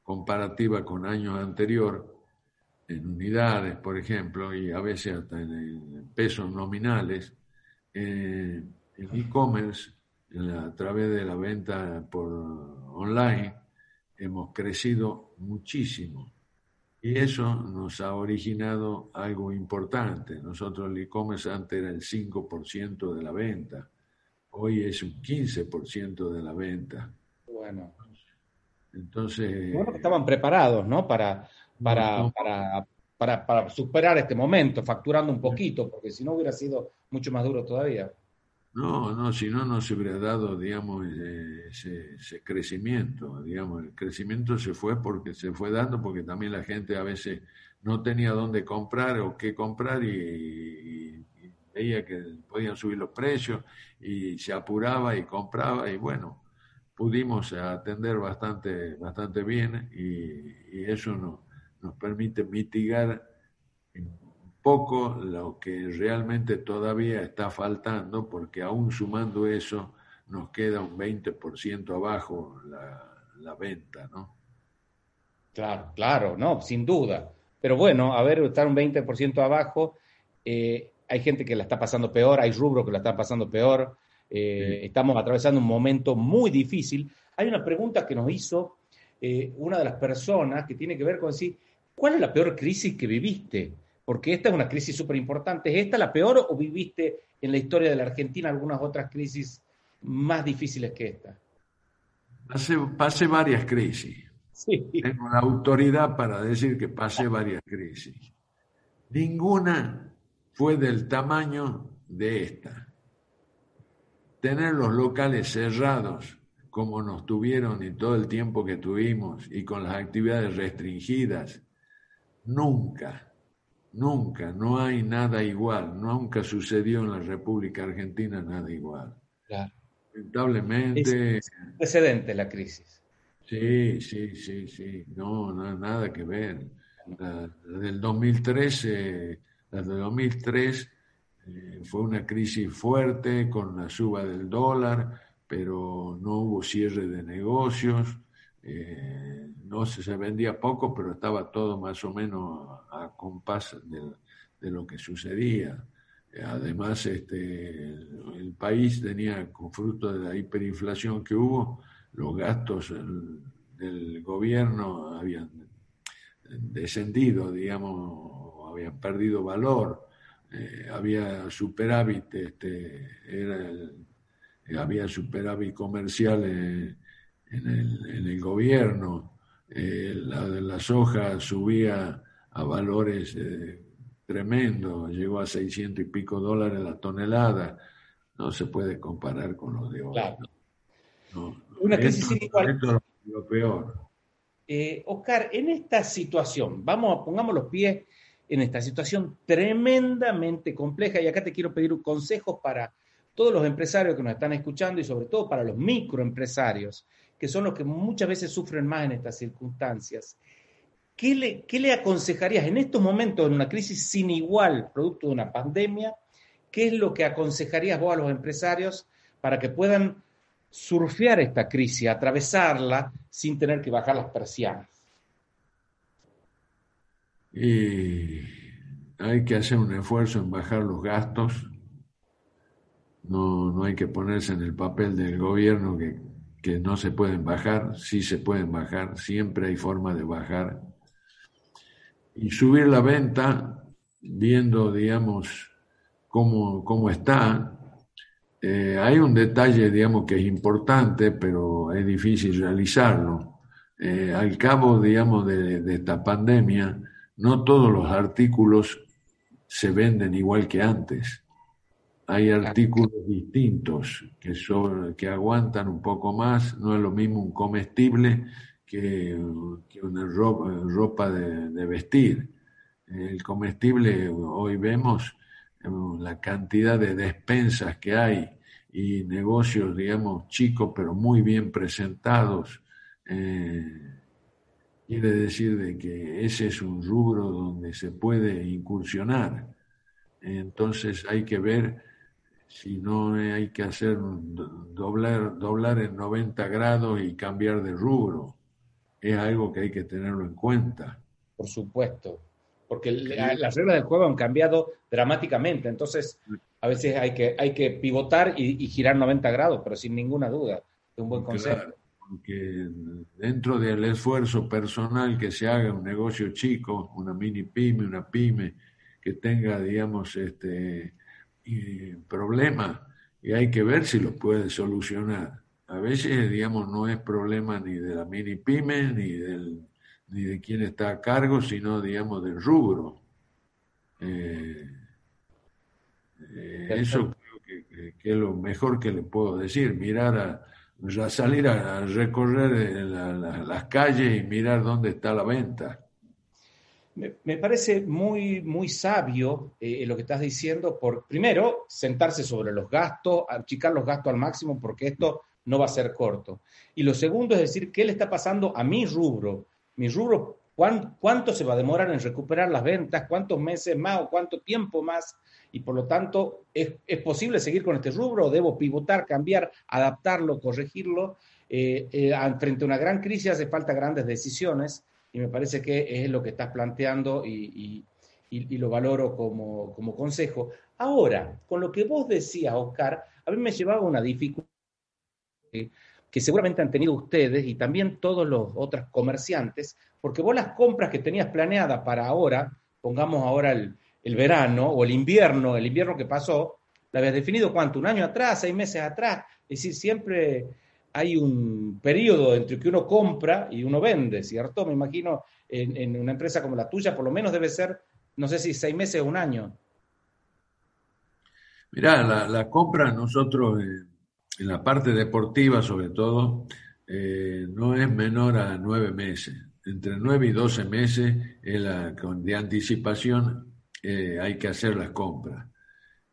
Speaker 3: comparativa con años anterior, en unidades, por ejemplo, y a veces hasta en, pesos nominales, eh, el e-commerce a través de la venta por online hemos crecido muchísimo. Y eso nos ha originado algo importante. Nosotros el e-commerce antes era el 5% de la venta. Hoy es un 15% de la venta.
Speaker 2: Bueno.
Speaker 3: Entonces...
Speaker 2: Bueno, estaban preparados, ¿no? Para, para, para, para, para superar este momento, facturando un poquito, porque si no hubiera sido mucho más duro todavía.
Speaker 3: No, no, si no, no se hubiera dado, digamos, ese, crecimiento, digamos, el crecimiento se fue porque se fue dando porque también la gente a veces no tenía dónde comprar o qué comprar y, veía que podían subir los precios y se apuraba y compraba y bueno, pudimos atender bastante, bastante bien y, eso no, nos permite mitigar poco lo que realmente todavía está faltando, porque aún sumando eso, nos queda un 20% abajo la, la, venta, ¿no?
Speaker 2: Claro, claro, no, sin duda. Pero bueno, a ver, estar un 20% abajo, eh, hay gente que la está pasando peor, hay rubro que la está pasando peor, eh, estamos atravesando un momento muy difícil. Hay una pregunta que nos hizo eh, una de las personas que tiene que ver con decir, ¿cuál es la peor crisis que viviste? Porque esta es una crisis súper importante. ¿Es esta la peor o viviste en la historia de la Argentina algunas otras crisis más difíciles que esta?
Speaker 3: Pasé, varias crisis. Tengo la autoridad para decir que pasé varias crisis. Ninguna fue del tamaño de esta. Tener los locales cerrados como nos tuvieron y todo el tiempo que tuvimos y con las actividades restringidas, nunca Nunca, no hay nada igual, nunca sucedió en la República Argentina nada igual.
Speaker 2: Claro.
Speaker 3: Lamentablemente.
Speaker 2: Es precedente la crisis.
Speaker 3: Sí, sí, sí, sí, no, no nada que ver. La, del 2013, la del 2003, Eh, fue una crisis fuerte con la suba del dólar, pero no hubo cierre de negocios. Eh, no se, vendía poco, pero estaba todo más o menos a, compás de, lo que sucedía. Además, este, el país tenía, con fruto de la hiperinflación que hubo, los gastos del gobierno habían descendido, digamos, habían perdido valor, eh, había superávit, este, era había superávit comercial en, el, gobierno, eh, la de la soja subía a valores eh, tremendos, llegó a 600 y pico dólares la tonelada, no se puede comparar con lo de hoy.
Speaker 2: Una crisis igual.
Speaker 3: lo peor.
Speaker 2: Eh, Oscar, en esta situación, vamos, pongamos los pies en esta situación tremendamente compleja y acá te quiero pedir consejos para todos los empresarios que nos están escuchando y sobre todo para los microempresarios, que son los que muchas veces sufren más en estas circunstancias. ¿Qué le, qué le aconsejarías en estos momentos, en una crisis sin igual, producto de una pandemia? ¿Qué es lo que aconsejarías vos a los empresarios para que puedan surfear esta crisis, atravesarla sin tener que bajar las persianas.
Speaker 3: Y hay que hacer un esfuerzo en bajar los gastos. No, no hay que ponerse en el papel del gobierno que, que no se pueden bajar, sí se pueden bajar, siempre hay forma de bajar. Y subir la venta viendo, digamos, cómo, cómo está, eh, hay un detalle, digamos, que es importante, pero es difícil realizarlo. Eh, al cabo, digamos, de, esta pandemia, no todos los artículos se venden igual que antes. Hay artículos distintos que, son, que aguantan un poco más. No es lo mismo un comestible que, una ropa, de, de vestir. El comestible, hoy vemos, la cantidad de despensas que hay y negocios, digamos, chicos, pero muy bien presentados, eh, quiere decir de que ese es un rubro donde se puede incursionar. Entonces hay que ver si no hay que hacer doblar, doblar en 90 grados y cambiar de rubro. Es algo que hay que tenerlo en cuenta.
Speaker 2: Por supuesto porque las reglas del juego han cambiado dramáticamente, entonces a veces hay que, hay que pivotar y, girar 90 grados, pero sin ninguna duda, es un buen consejo.
Speaker 3: porque dentro del esfuerzo personal que se haga un negocio chico, una mini pyme, una pyme, que tenga, digamos, este problema, y hay que ver si lo puede solucionar. A veces, digamos, no es problema ni de la mini pyme, ni del ni de quién está a cargo, sino, digamos, del rubro. Eh, eh, eso creo que, es lo mejor que le puedo decir, mirar a, salir a, recorrer las calles y mirar dónde está la venta.
Speaker 2: Me, parece muy, muy sabio eh, lo que estás diciendo, por primero, sentarse sobre los gastos, achicar los gastos al máximo, porque esto no va a ser corto. Y lo segundo es decir, ¿qué le está pasando a mi rubro? mi rubro, ¿cuánto se va a demorar en recuperar las ventas? ¿Cuántos meses más o cuánto tiempo más? Y por lo tanto, ¿es, posible seguir con este rubro? ¿Debo pivotar, cambiar, adaptarlo, corregirlo? Eh, eh, frente a una gran crisis hace falta grandes decisiones y me parece que es lo que estás planteando y, lo valoro como, como, consejo. Ahora, con lo que vos decías, Oscar, a mí me llevaba una dificultad que seguramente han tenido ustedes y también todos los otros comerciantes, porque vos las compras que tenías planeadas para ahora, pongamos ahora el, verano o el invierno, el invierno que pasó, la habías definido cuánto, un año atrás, seis meses atrás, es decir, siempre hay un periodo entre que uno compra y uno vende, ¿cierto? Me imagino en, una empresa como la tuya, por lo menos debe ser, no sé si seis meses o un año.
Speaker 3: Mirá, la, la compra nosotros eh, en la parte deportiva sobre todo, eh, no es menor a nueve meses. Entre nueve y doce meses de anticipación eh, hay que hacer las compras.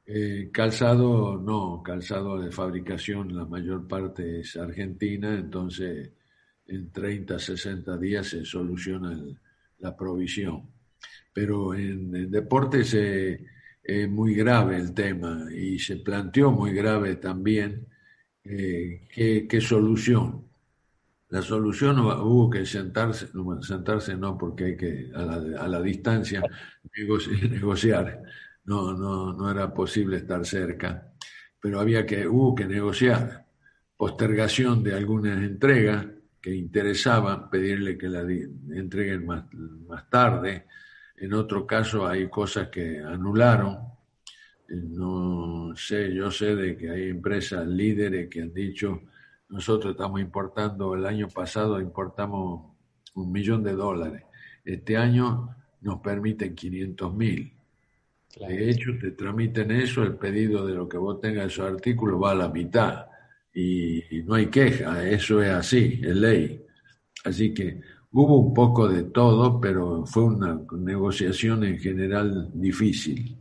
Speaker 3: Eh, calzado no, calzado de fabricación la mayor parte es argentina, entonces en 30, 60 días se soluciona la provisión. Pero en, deportes eh, muy grave el tema y se planteó muy grave también eh, qué, solución. La solución hubo que sentarse, no, sentarse no porque hay que a la, a la distancia negociar, no, no, no era posible estar cerca, pero había que, hubo que negociar postergación de algunas entregas que interesaban, pedirle que la entreguen más, más tarde. En otro caso hay cosas que anularon. No sé, yo sé de que hay empresas líderes que han dicho, nosotros estamos importando, el año pasado importamos un millón de dólares. Este año nos permiten 500 mil. De hecho, te tramiten eso, el pedido de lo que vos tengas en su artículo va a la mitad y, no hay queja, eso es así, es ley. Así que hubo un poco de todo, pero fue una negociación en general difícil.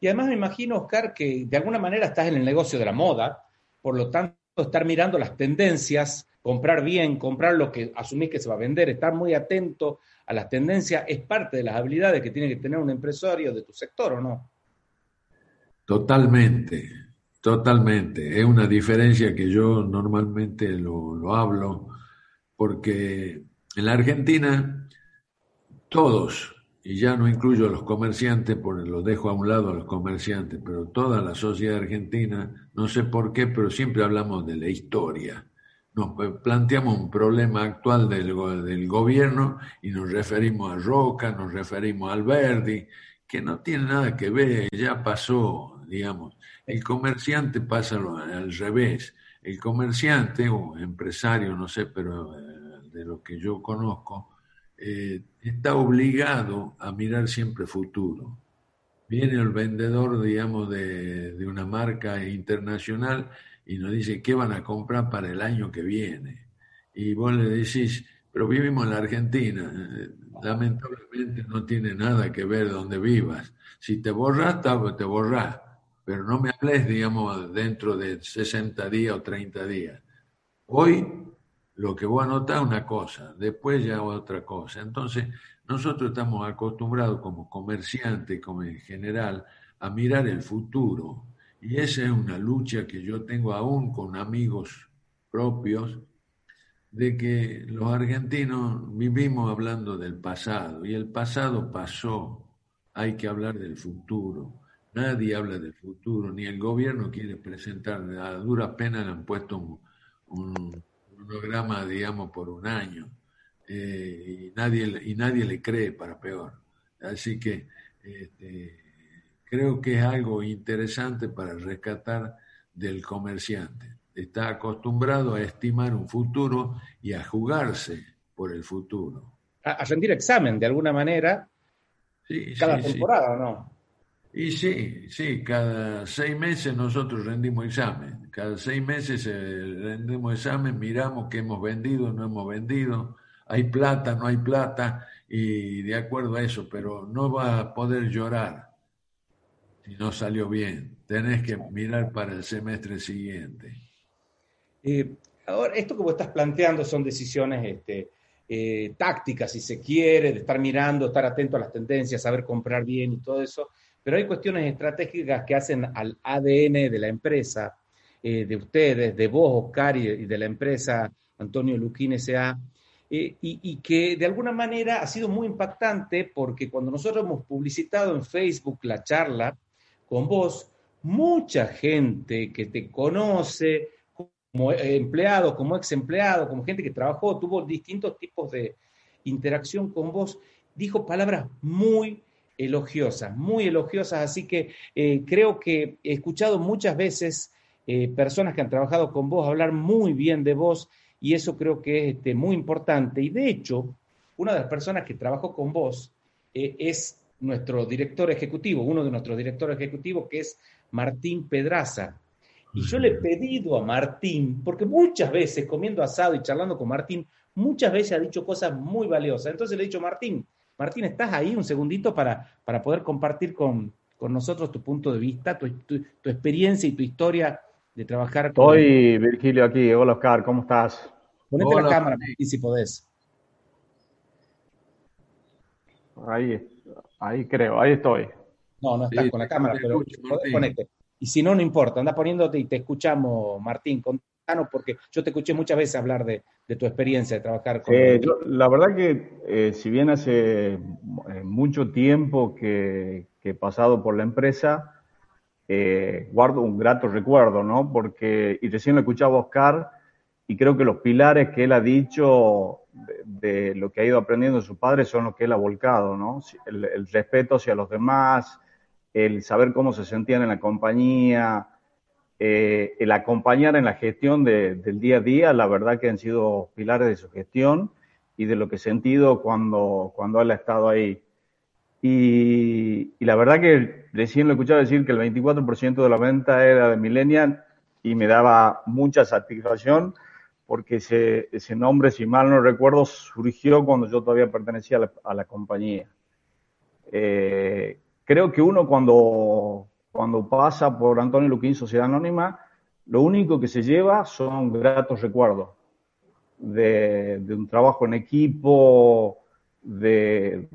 Speaker 2: Y además me imagino, Oscar, que de alguna manera estás en el negocio de la moda, por lo tanto, estar mirando las tendencias, comprar bien, comprar lo que asumís que se va a vender, estar muy atento a las tendencias, es parte de las habilidades que tiene que tener un empresario de tu sector, ¿o no?
Speaker 3: Totalmente, Totalmente, es una diferencia que yo normalmente lo, hablo, porque en la Argentina todos, y ya no incluyo a los comerciantes, porque los dejo a un lado a los comerciantes, pero toda la sociedad argentina, no sé por qué, pero siempre hablamos de la historia. Nos planteamos un problema actual del, del gobierno y nos referimos a Roca, nos referimos a Alberdi, que no tiene nada que ver, ya pasó, digamos. El comerciante pasa al revés. El comerciante o empresario, no sé, pero eh, de lo que yo conozco, eh, está obligado a mirar siempre futuro. Viene el vendedor, digamos, de, de una marca internacional y nos dice qué van a comprar para el año que viene. Y vos le decís, pero vivimos en la Argentina, eh, lamentablemente no tiene nada que ver donde vivas. Si te borras, te borras pero no me hables, digamos, dentro de 60 días o 30 días. Hoy lo que voy a notar es una cosa, después ya otra cosa. Entonces, nosotros estamos acostumbrados como comerciantes, como en general, a mirar el futuro. Y esa es una lucha que yo tengo aún con amigos propios, de que los argentinos vivimos hablando del pasado y el pasado pasó, hay que hablar del futuro. Nadie habla del futuro, ni el gobierno quiere presentar, a dura pena le han puesto un, programa, digamos, por un año, eh, y, nadie, y nadie le cree para peor. Así que este, creo que es algo interesante para rescatar del comerciante. Está acostumbrado a estimar un futuro y a jugarse por el futuro.
Speaker 2: A, rendir examen de alguna manera cada temporada, ¿no?
Speaker 3: Y sí, sí, cada seis meses nosotros rendimos examen. Cada seis meses eh, rendimos examen, miramos qué hemos vendido, no hemos vendido, hay plata, no hay plata, y de acuerdo a eso, pero no va a poder llorar si no salió bien. Tenés que mirar para el semestre siguiente.
Speaker 2: Eh, ahora, esto que vos estás planteando son decisiones este, eh, tácticas, si se quiere, de estar mirando, estar atento a las tendencias, saber comprar bien y todo eso pero hay cuestiones estratégicas que hacen al ADN de la empresa, eh, de ustedes, de vos, Oscar, y de, la empresa Antonio Luquín S.A., eh, y, que de alguna manera ha sido muy impactante porque cuando nosotros hemos publicitado en Facebook la charla con vos, mucha gente que te conoce como empleado, como ex empleado, como gente que trabajó, tuvo distintos tipos de interacción con vos, dijo palabras muy elogiosas, muy elogiosas, así que eh, creo que he escuchado muchas veces eh, personas que han trabajado con vos hablar muy bien de vos y eso creo que es este, muy importante. Y de hecho, una de las personas que trabajó con vos eh, es nuestro director ejecutivo, uno de nuestros directores ejecutivos, que es Martín Pedraza. Y yo le he pedido a Martín, porque muchas veces comiendo asado y charlando con Martín, muchas veces ha dicho cosas muy valiosas. Entonces le he dicho, Martín, Martín, ¿estás ahí un segundito para, para poder compartir con, nosotros tu punto de vista, tu, experiencia y tu historia de trabajar
Speaker 4: Estoy, Virgilio, aquí. Hola, Oscar, ¿cómo estás?
Speaker 2: Ponete la cámara, si podés.
Speaker 4: Ahí, ahí creo, ahí estoy.
Speaker 2: No, no estás con la cámara, pero ponete. Y si no, no importa, anda poniéndote y te escuchamos, Martín. Contanos, porque yo te escuché muchas veces hablar de, tu experiencia de trabajar con.
Speaker 4: Eh, la verdad que, eh, si bien hace eh, mucho tiempo que, he pasado por la empresa, guardo un grato recuerdo, ¿no? Porque, y recién lo escuchaba Oscar, y creo que los pilares que él ha dicho de, lo que ha ido aprendiendo de su padre son los que él ha volcado, ¿no? El, respeto hacia los demás, el saber cómo se sentían en la compañía, eh, el acompañar en la gestión del día a día, la verdad que han sido pilares de su gestión y de lo que he sentido cuando, cuando él ha estado ahí. Y, y la verdad que recién lo he escuchado decir que el 24% de la venta era de Millennial y me daba mucha satisfacción porque ese, ese nombre, si mal no recuerdo, surgió cuando yo todavía pertenecía a la, compañía. Eh, creo que uno cuando, cuando pasa por Antonio Luquín Sociedad Anónima, lo único que se lleva son gratos recuerdos de, un trabajo en equipo, de,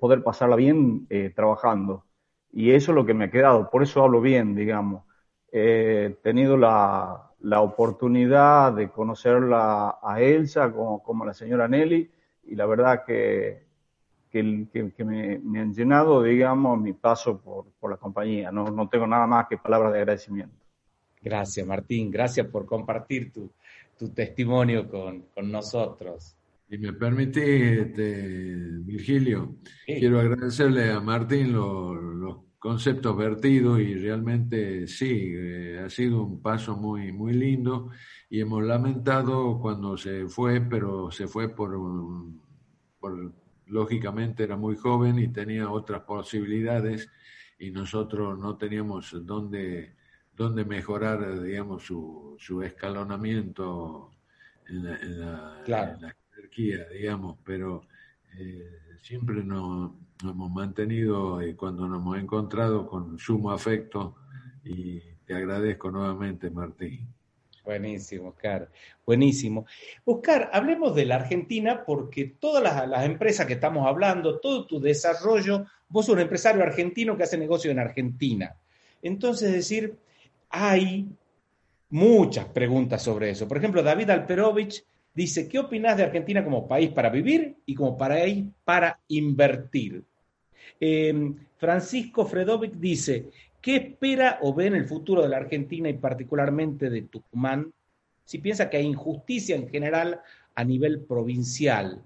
Speaker 4: poder pasarla bien eh, trabajando. Y eso es lo que me ha quedado, por eso hablo bien, digamos. He tenido la, la oportunidad de conocerla a Elsa como, como la señora Nelly y la verdad que, que, que, me, me, han llenado, digamos, mi paso por, por la compañía. No, no, tengo nada más que palabras de agradecimiento.
Speaker 2: Gracias, Martín. Gracias por compartir tu, tu testimonio con, con, nosotros.
Speaker 3: Y me permite, este, Virgilio, quiero agradecerle a Martín los conceptos vertidos y realmente sí, eh, ha sido un paso muy, muy lindo y hemos lamentado cuando se fue, pero se fue por, por lógicamente era muy joven y tenía otras posibilidades y nosotros no teníamos dónde, dónde mejorar, digamos, su, su escalonamiento en la, en la, jerarquía, digamos, pero eh, siempre nos, hemos mantenido y cuando nos hemos encontrado con sumo afecto y te agradezco nuevamente, Martín.
Speaker 2: Buenísimo, Oscar. Buenísimo. Oscar, hablemos de la Argentina porque todas las, empresas que estamos hablando, todo tu desarrollo, vos sos un empresario argentino que hace negocio en Argentina. Entonces, es decir, hay muchas preguntas sobre eso. Por ejemplo, David Alperovich dice, ¿qué opinas de Argentina como país para vivir y como país para invertir? Em, Francisco Fredovic dice, ¿qué espera o ve en el futuro de la Argentina y particularmente de Tucumán? Si piensa que hay injusticia en general a nivel provincial,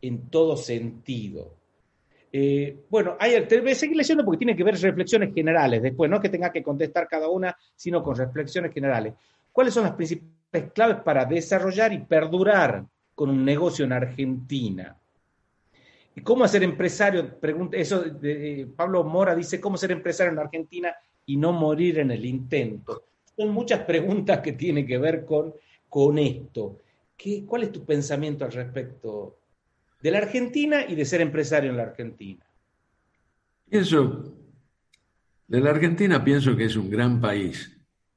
Speaker 2: en todo sentido. Eh, bueno, hay, te voy a seguir leyendo porque tiene que ver reflexiones generales después, no que tenga que contestar cada una, sino con reflexiones generales. ¿Cuáles son las principales claves para desarrollar y perdurar con un negocio en Argentina. ¿Y cómo ser empresario? Pregunta, eso Pablo Mora dice, ¿cómo ser empresario en Argentina y no morir en el intento? Son muchas preguntas que tienen que ver con, con esto. ¿Qué, ¿Cuál es tu pensamiento al respecto de la Argentina y de ser empresario en la Argentina?
Speaker 3: Pienso, de la Argentina pienso que es un gran país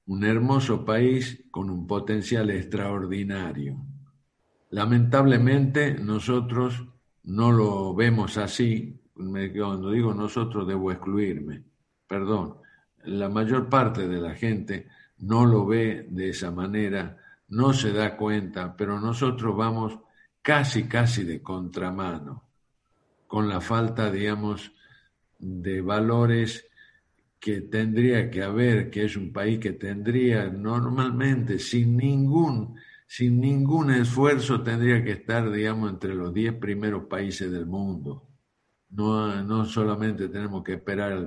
Speaker 3: un hermoso país con un potencial extraordinario. Lamentablemente nosotros no lo vemos así, cuando digo nosotros debo excluirme, perdón, la mayor parte de la gente no lo ve de esa manera, no se da cuenta, pero nosotros vamos casi, casi de contramano, con la falta, digamos, de valores que tendría que haber, que es un país que tendría normalmente sin ningún, sin ningún esfuerzo tendría que estar, digamos, entre los diez primeros países del mundo. No, no solamente tenemos que esperar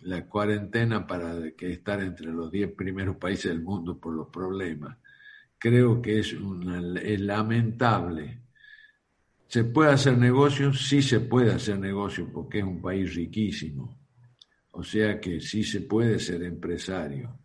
Speaker 3: la cuarentena para que estar entre los diez primeros países del mundo por los problemas. Creo que es, es lamentable. ¿Se puede hacer negocio? Sí se puede hacer negocio porque es un país riquísimo o sea que sí se puede ser empresario.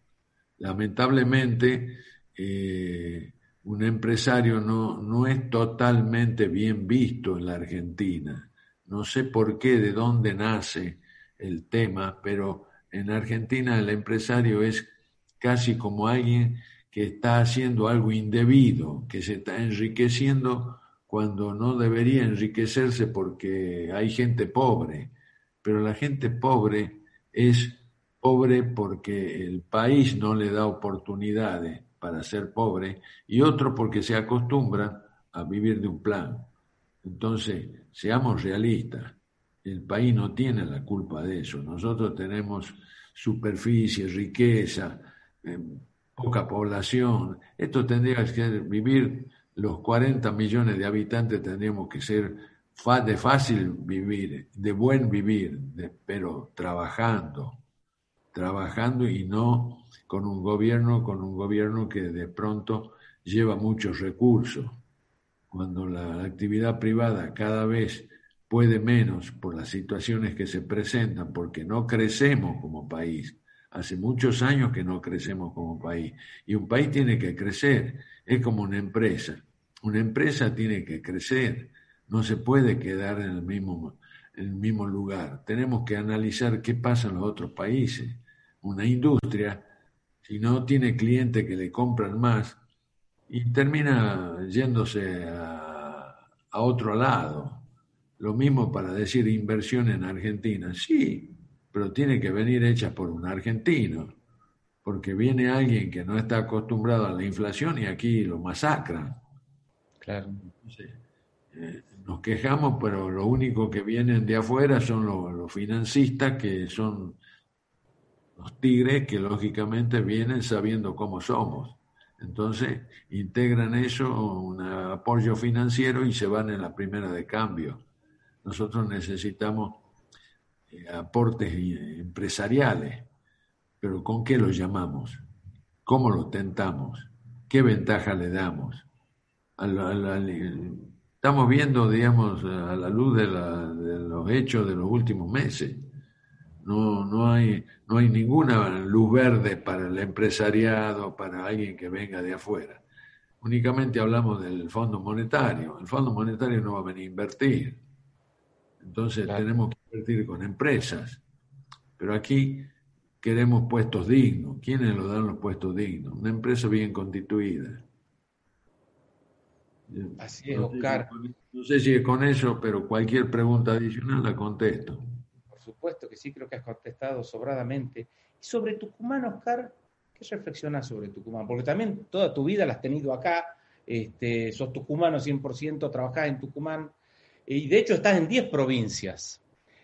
Speaker 3: Lamentablemente, eh, un empresario no, no es totalmente bien visto en la Argentina. No sé por qué, de dónde nace el tema, pero en Argentina el empresario es casi como alguien que está haciendo algo indebido, que se está enriqueciendo cuando no debería enriquecerse porque hay gente pobre pero la gente pobre es pobre porque el país no le da oportunidades para ser pobre y otro porque se acostumbra a vivir de un plan. Entonces, seamos realistas, el país no tiene la culpa de eso. Nosotros tenemos superficie, riqueza, eh, poca población. Esto tendría que vivir, los 40 millones de habitantes tendríamos que ser de fácil vivir, de buen vivir, pero trabajando, trabajando y no con un gobierno, con un gobierno que de pronto lleva muchos recursos. Cuando la actividad privada cada vez puede menos por las situaciones que se presentan, porque no crecemos como país. Hace muchos años que no crecemos como país. Y un país tiene que crecer. Es como una empresa. Una empresa tiene que crecer no se puede quedar en el mismo, en el mismo lugar. Tenemos que analizar qué pasa en los otros países. Una industria, si no tiene clientes que le compran más, y termina yéndose a, a otro lado. Lo mismo para decir inversión en Argentina. Sí, pero tiene que venir hecha por un argentino, porque viene alguien que no está acostumbrado a la inflación y aquí lo masacran. Claro. Eh, nos quejamos, pero lo único que vienen de afuera son los, financistas, que son los tigres que lógicamente vienen sabiendo cómo somos. Entonces integran eso, un apoyo financiero y se van en la primera de cambio. Nosotros necesitamos eh, aportes empresariales, pero ¿con qué los llamamos? ¿Cómo los tentamos? ¿Qué ventaja le damos? Al, estamos viendo, digamos, a la luz de, los hechos de los últimos meses. No, no, hay, no hay ninguna luz verde para el empresariado, para alguien que venga de afuera. Únicamente hablamos del Fondo Monetario. El Fondo Monetario no va a venir a invertir. Entonces tenemos que invertir con empresas. Pero aquí queremos puestos dignos. ¿Quiénes lo dan los puestos dignos? Una empresa bien constituida
Speaker 2: Así es, Oscar.
Speaker 3: No sé si es con eso, pero cualquier pregunta adicional la contesto.
Speaker 2: Por supuesto que sí, creo que has contestado sobradamente. Y sobre Tucumán, Oscar, ¿qué reflexionas sobre Tucumán? Porque también toda tu vida la has tenido acá, este, sos tucumano 100%, trabajás en Tucumán, y de hecho estás en 10 provincias.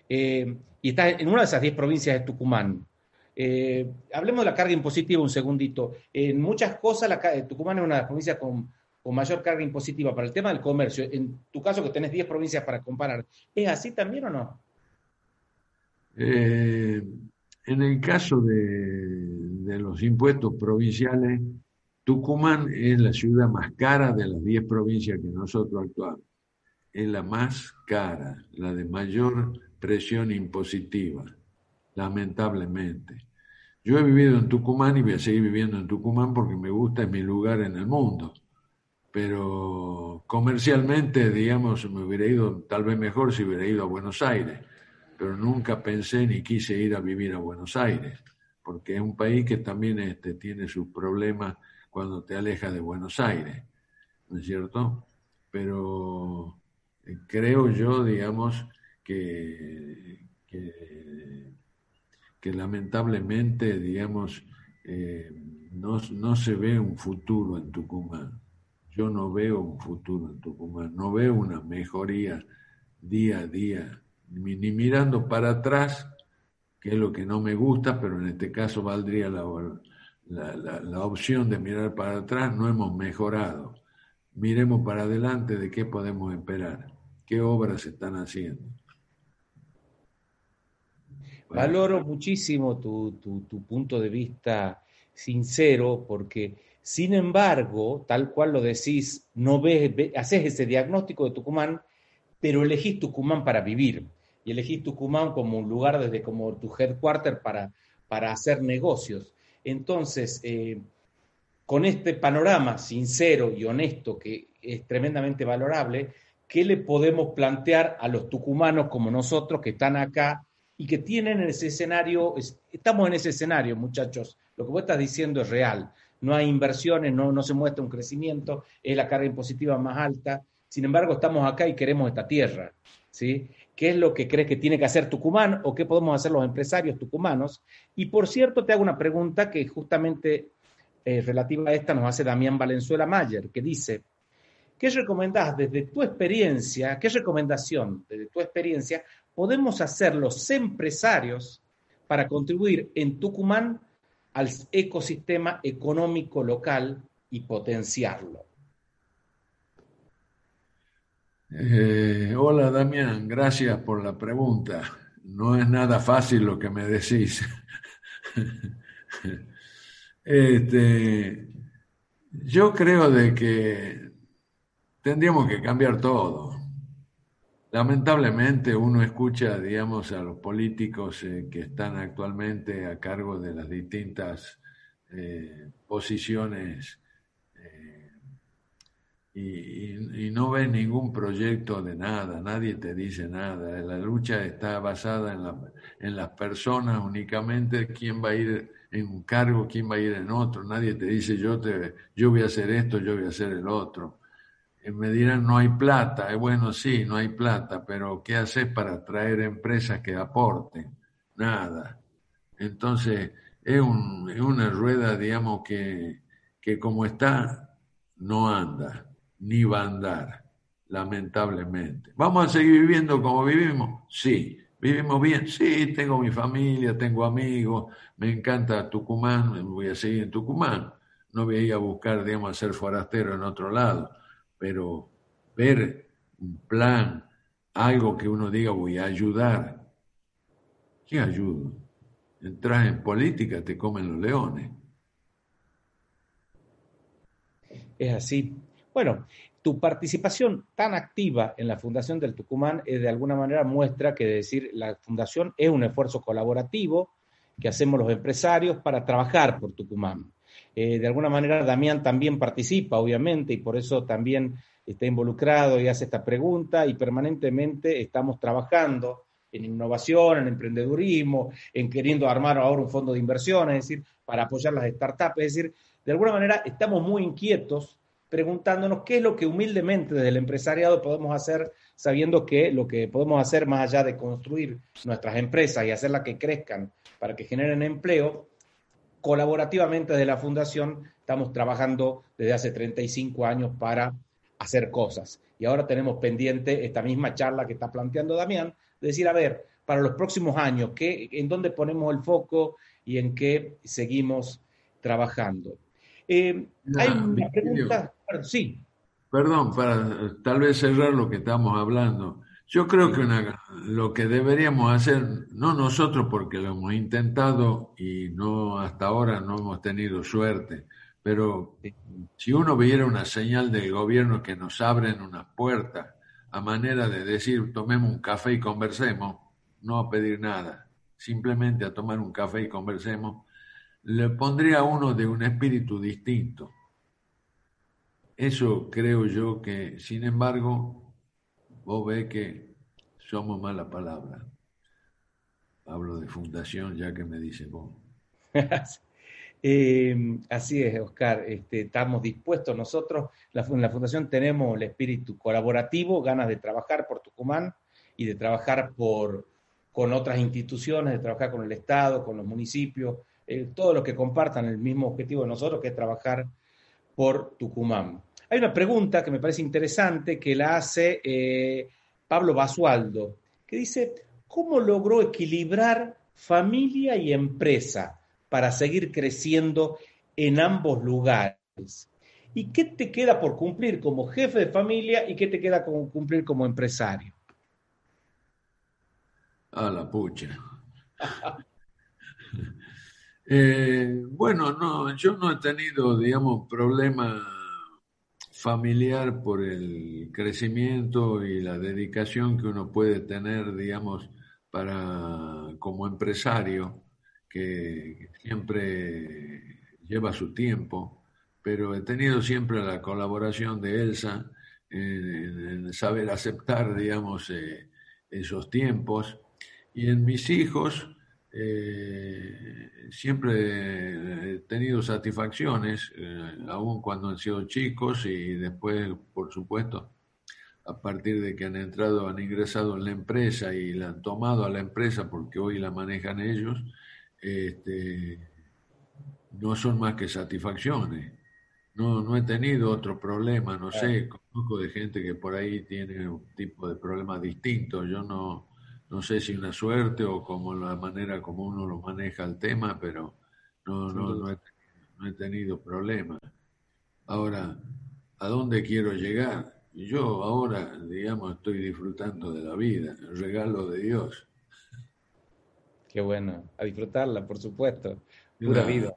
Speaker 2: Eh, y estás en una de esas 10 provincias de Tucumán. Eh, hablemos de la carga impositiva un segundito. En muchas cosas, la, Tucumán es una de las provincias con con mayor carga impositiva para el tema del comercio, en tu caso que tenés 10 provincias para comparar, ¿es así también o no?
Speaker 3: Eh, en el caso de, los impuestos provinciales, Tucumán es la ciudad más cara de las 10 provincias que nosotros actuamos. Es la más cara, la de mayor presión impositiva, lamentablemente. Yo he vivido en Tucumán y voy a seguir viviendo en Tucumán porque me gusta, es mi lugar en el mundo pero comercialmente, digamos, me hubiera ido tal vez mejor si hubiera ido a Buenos Aires, pero nunca pensé ni quise ir a vivir a Buenos Aires, porque es un país que también este, tiene sus problemas cuando te alejas de Buenos Aires, ¿no es cierto? Pero eh, creo yo, digamos, que, lamentablemente, digamos, eh, no se ve un futuro en Tucumán yo no veo un futuro en Tucumán, no veo una mejoría día a día, ni, mirando para atrás, que es lo que no me gusta, pero en este caso valdría la, la, opción de mirar para atrás, no hemos mejorado. Miremos para adelante de qué podemos esperar, qué obras se están haciendo.
Speaker 2: Valoro muchísimo tu, tu punto de vista sincero porque sin embargo, tal cual lo decís, no ves, haces ese diagnóstico de Tucumán, pero elegís Tucumán para vivir. Y elegís Tucumán como un lugar desde como tu headquarter para, para hacer negocios. Entonces, eh, con este panorama sincero y honesto que es tremendamente valorable, ¿qué le podemos plantear a los tucumanos como nosotros que están acá y que tienen ese escenario, estamos en ese escenario, muchachos, lo que vos estás diciendo es real no hay inversiones, no, no se muestra un crecimiento, es la carga impositiva más alta. Sin embargo, estamos acá y queremos esta tierra. ¿sí? ¿Qué es lo que crees que tiene que hacer Tucumán o qué podemos hacer los empresarios tucumanos? Y por cierto, te hago una pregunta que justamente eh, relativa a esta nos hace Damián Valenzuela Mayer, que dice, ¿qué recomendás desde tu experiencia, qué recomendación desde tu experiencia podemos hacer los empresarios para contribuir en Tucumán al ecosistema económico local y potenciarlo?
Speaker 3: Eh, hola Damián, gracias por la pregunta. No es nada fácil lo que me decís. este, yo creo de que tendríamos que cambiar todo. Lamentablemente uno escucha, digamos, a los políticos eh, que están actualmente a cargo de las distintas eh, posiciones y, no ves ningún proyecto de nada, nadie te dice nada. La lucha está basada en, en las personas únicamente, quién va a ir en un cargo, quién va a ir en otro. Nadie te dice yo, te, yo voy a hacer esto, yo voy a hacer el otro. Me dirán, no hay plata. Y bueno, sí, no hay plata, pero ¿qué haces para traer empresas que aporten? Nada. Entonces, es, un, es una rueda, digamos, que, que como está, no anda ni va a andar, lamentablemente. ¿Vamos a seguir viviendo como vivimos? Sí. ¿Vivimos bien? Sí, tengo mi familia, tengo amigos, me encanta Tucumán, voy a seguir en Tucumán. No voy a ir a buscar, digamos, a ser forastero en otro lado, pero ver un plan, algo que uno diga, voy a ayudar. ¿Qué ayudo? Entras en política, te comen los leones.
Speaker 2: Es así. Bueno, tu participación tan activa en la Fundación del Tucumán es de alguna manera muestra que decir la Fundación es un esfuerzo colaborativo que hacemos los empresarios para trabajar por Tucumán. Eh, de alguna manera Damián también participa, obviamente, y por eso también está involucrado y hace esta pregunta y permanentemente estamos trabajando en innovación, en emprendedurismo, en queriendo armar ahora un fondo de inversión, es decir, para apoyar las startups, es decir, de alguna manera estamos muy inquietos preguntándonos qué es lo que humildemente desde el empresariado podemos hacer, sabiendo que lo que podemos hacer más allá de construir nuestras empresas y hacerlas que crezcan para que generen empleo, colaborativamente desde la Fundación estamos trabajando desde hace 35 años para hacer cosas. Y ahora tenemos pendiente esta misma charla que está planteando Damián, de decir, a ver, para los próximos años, ¿qué, ¿en dónde ponemos el foco y en qué seguimos trabajando?
Speaker 3: Eh, hay una pregunta, sí. Perdón, para tal vez cerrar lo que estamos hablando. Yo creo que lo que deberíamos hacer, no nosotros porque lo hemos intentado y no hasta ahora no hemos tenido suerte, pero si uno viera una señal del gobierno que nos abren una puerta a manera de decir tomemos un café y conversemos, no a pedir nada, simplemente a tomar un café y conversemos, le pondría a uno de un espíritu distinto. Eso creo yo que, sin embargo, vos ves que somos mala palabra. Hablo de fundación ya que me dice vos.
Speaker 2: Eh, así es, Oscar. Este, estamos dispuestos nosotros, en la Fundación tenemos el espíritu colaborativo, ganas de trabajar por Tucumán y de trabajar por, con otras instituciones, de trabajar con el Estado, con los municipios, eh, todos los que compartan el mismo objetivo de nosotros, que es trabajar por Tucumán. Hay una pregunta que me parece interesante que la hace eh, Pablo Basualdo, que dice, ¿cómo logró equilibrar familia y empresa para seguir creciendo en ambos lugares? ¿Y qué te queda por cumplir como jefe de familia y qué te queda por cumplir como empresario?
Speaker 3: A la pucha. Eh, bueno, no, yo no he tenido, digamos, problema familiar por el crecimiento y la dedicación que uno puede tener, digamos, para como empresario, que siempre lleva su tiempo, pero he tenido siempre la colaboración de Elsa en, saber aceptar, digamos, eh, esos tiempos. Y en mis hijos, eh, siempre he tenido satisfacciones, eh, aún cuando han sido chicos y después, por supuesto, a partir de que han entrado, han ingresado en la empresa y la han tomado a la empresa porque hoy la manejan ellos, este, no son más que satisfacciones. No, no he tenido otro problema, no sé, conozco de gente que por ahí tiene un tipo de problema distinto. Yo no, no sé si una suerte o como la manera como uno lo maneja el tema, pero no, no, no, he, no he tenido problemas. Ahora, ¿a dónde quiero llegar? Yo ahora, digamos, estoy disfrutando de la vida, el regalo de Dios.
Speaker 2: Qué bueno, a disfrutarla, por supuesto, pura vida.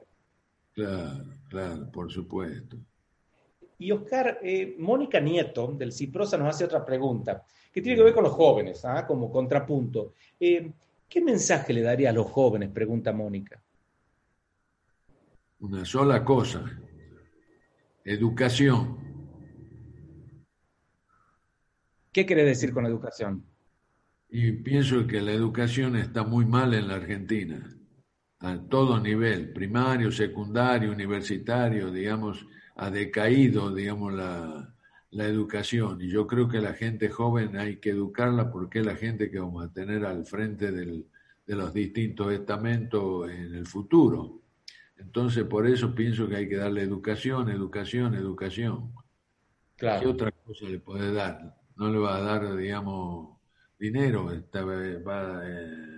Speaker 3: Claro, claro, por supuesto.
Speaker 2: Y Oscar, eh, Mónica Nieto del Ciprosa nos hace otra pregunta que tiene que ver con los jóvenes, ¿ah? como contrapunto. Eh, ¿Qué mensaje le daría a los jóvenes? Pregunta Mónica.
Speaker 3: Una sola cosa, educación.
Speaker 2: ¿Qué quiere decir con educación?
Speaker 3: Y pienso que la educación está muy mal en la Argentina, a todo nivel, primario, secundario, universitario, digamos, ha decaído, digamos, la, la educación. Y yo creo que la gente joven hay que educarla porque es la gente que vamos a tener al frente del, de los distintos estamentos en el futuro. Entonces, por eso pienso que hay que darle educación, educación, educación. Claro. ¿Qué otra cosa le puede dar? No le va a dar, digamos, dinero. Esta, va, eh,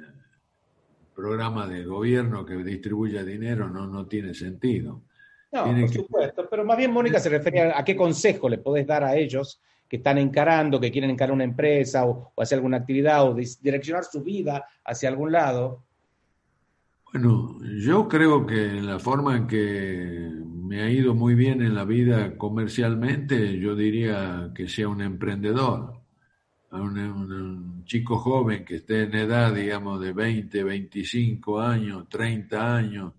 Speaker 3: programa de gobierno que distribuya dinero no, no tiene sentido.
Speaker 2: No, por supuesto, pero más bien Mónica se refería a qué consejo le podés dar a ellos que están encarando, que quieren encarar una empresa o, o hacer alguna actividad o direccionar su vida hacia algún lado.
Speaker 3: Bueno, yo creo que la forma en que me ha ido muy bien en la vida comercialmente, yo diría que sea un emprendedor, un, un, chico joven que esté en edad, digamos, de 20, 25 años, 30 años,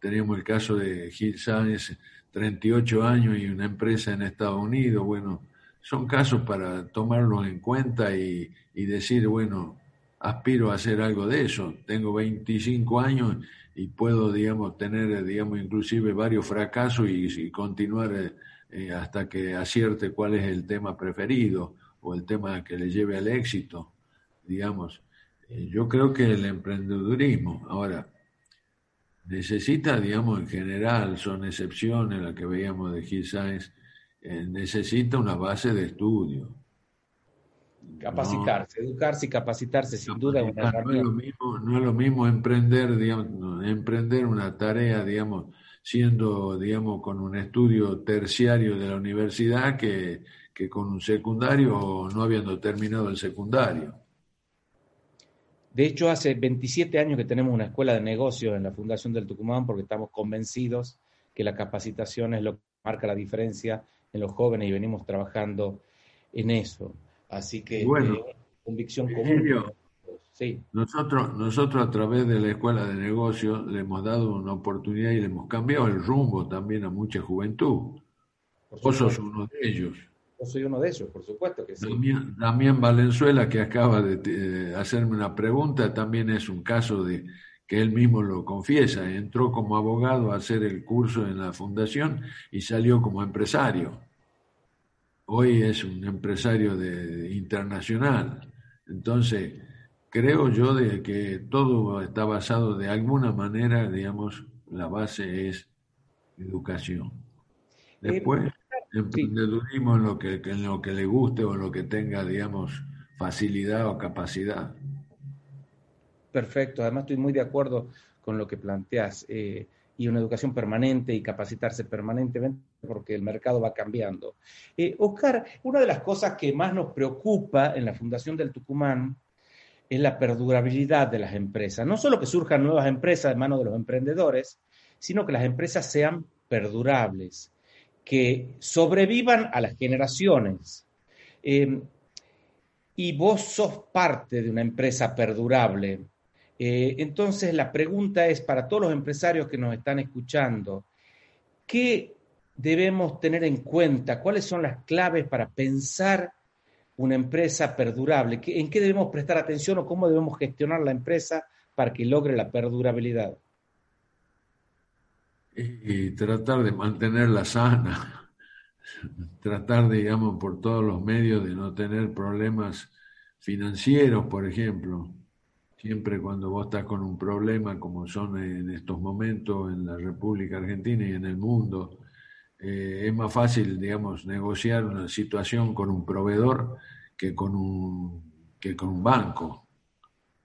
Speaker 3: tenemos el caso de Gil Sáenz, 38 años y una empresa en Estados Unidos. Bueno, son casos para tomarlos en cuenta y, y, decir, bueno, aspiro a hacer algo de eso. Tengo 25 años y puedo, digamos, tener, digamos, inclusive varios fracasos y, continuar eh, hasta que acierte cuál es el tema preferido o el tema que le lleve al éxito, digamos. Eh, yo creo que el emprendedurismo, ahora, necesita, digamos, en general, son excepciones las que veíamos de Gil Sáenz, eh, necesita una base de estudio.
Speaker 2: Capacitarse, educarse y capacitarse, sin duda.
Speaker 3: Una no, es lo mismo, no es lo mismo emprender, digamos, emprender una tarea, digamos, siendo, digamos, con un estudio terciario de la universidad que, que con un secundario o no habiendo terminado el secundario.
Speaker 2: De hecho, hace 27 años que tenemos una escuela de negocios en la Fundación del Tucumán porque estamos convencidos que la capacitación es lo que marca la diferencia en los jóvenes y venimos trabajando en eso. Así que
Speaker 3: bueno,
Speaker 2: eh, convicción común.
Speaker 3: Sí. Nosotros, nosotros a través de la escuela de negocios le hemos dado una oportunidad y le hemos cambiado el rumbo también a mucha juventud. Vos sos uno de ellos.
Speaker 2: Yo soy uno de ellos, por supuesto que sí.
Speaker 3: Damián, Valenzuela, que acaba de hacerme una pregunta, también es un caso de que él mismo lo confiesa. Entró como abogado a hacer el curso en la fundación y salió como empresario. Hoy es un empresario de, internacional. Entonces, creo yo de que todo está basado de alguna manera, digamos, la base es educación. Eh, Después emprendedurismo en lo que, en lo que le guste o en lo que tenga, digamos, facilidad o capacidad.
Speaker 2: Perfecto, además estoy muy de acuerdo con lo que planteas. Eh, y una educación permanente y capacitarse permanentemente porque el mercado va cambiando. Eh, Oscar, una de las cosas que más nos preocupa en la Fundación del Tucumán es la perdurabilidad de las empresas. No solo que surjan nuevas empresas de manos de los emprendedores, sino que las empresas sean perdurables que sobrevivan a las generaciones. Eh, y vos sos parte de una empresa perdurable. Eh, entonces la pregunta es para todos los empresarios que nos están escuchando, ¿qué debemos tener en cuenta? ¿Cuáles son las claves para pensar una empresa perdurable? ¿En qué debemos prestar atención o cómo debemos gestionar la empresa para que logre la perdurabilidad?
Speaker 3: Y tratar de mantenerla sana. tratar, digamos, por todos los medios de no tener problemas financieros, por ejemplo. Siempre cuando vos estás con un problema, como son en estos momentos en la República Argentina y en el mundo, eh, es más fácil, digamos, negociar una situación con un proveedor que con un, que con un banco.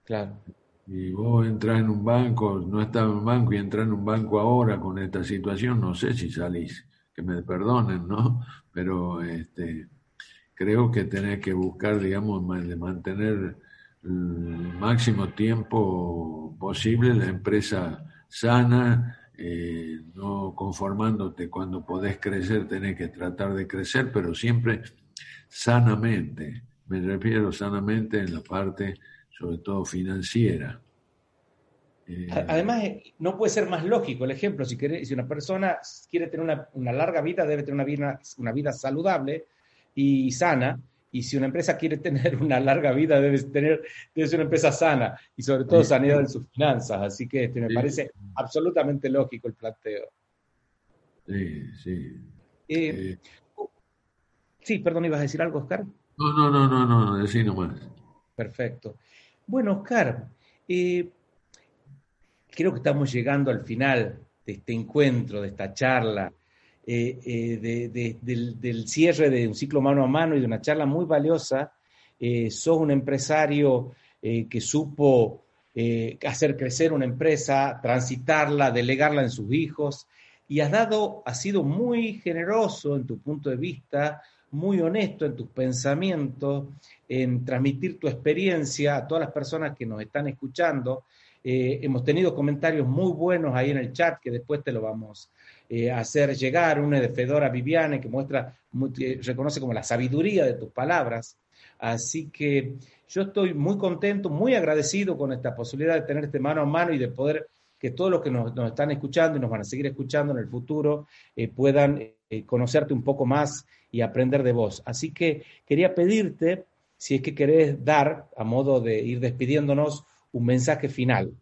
Speaker 2: Claro.
Speaker 3: Y vos entras en un banco, no estás en un banco y entras en un banco ahora con esta situación, no sé si salís, que me perdonen, ¿no? Pero este, creo que tenés que buscar, digamos, de mantener el máximo tiempo posible la empresa sana, eh, no conformándote cuando podés crecer, tenés que tratar de crecer, pero siempre sanamente. Me refiero sanamente en la parte, sobre todo financiera.
Speaker 2: Eh, además, eh, no puede ser más lógico el ejemplo. Si, si una persona quiere tener una, una, larga vida, debe tener una vida, una vida saludable y sana y si una empresa quiere tener una larga vida, debe, tener, debe ser una empresa sana y sobre todo sanidad en sus finanzas. Así que este, me parece absolutamente lógico el planteo.
Speaker 3: Sí, sí.
Speaker 2: Eh, eh. sí, perdón, ¿ibas a decir algo, Oscar?
Speaker 3: No, no, no, no, no, decí nomás.
Speaker 2: Perfecto. Bueno, Oscar, eh, creo que estamos llegando al final de este encuentro, de esta charla. Eh, eh, del, cierre de un ciclo mano a mano y de una charla muy valiosa. Sos un empresario que supo hacer crecer una empresa, transitarla, delegarla en sus hijos y has dado, has sido muy generoso en tu punto de vista, muy honesto en tus pensamientos, en transmitir tu experiencia a todas las personas que nos están escuchando. hemos tenido comentarios muy buenos ahí en el chat que después te lo vamos eh, hacer llegar, una de Fedora Viviane, que muestra, reconoce como la sabiduría de tus palabras. Así que yo estoy muy contento, muy agradecido con esta posibilidad de tener este mano a mano y de poder que todos los que nos, están escuchando y nos van a seguir escuchando en el futuro eh, puedan eh, conocerte un poco más y aprender de vos. Así que quería pedirte, si es que querés dar, a modo de ir despidiéndonos, un mensaje final.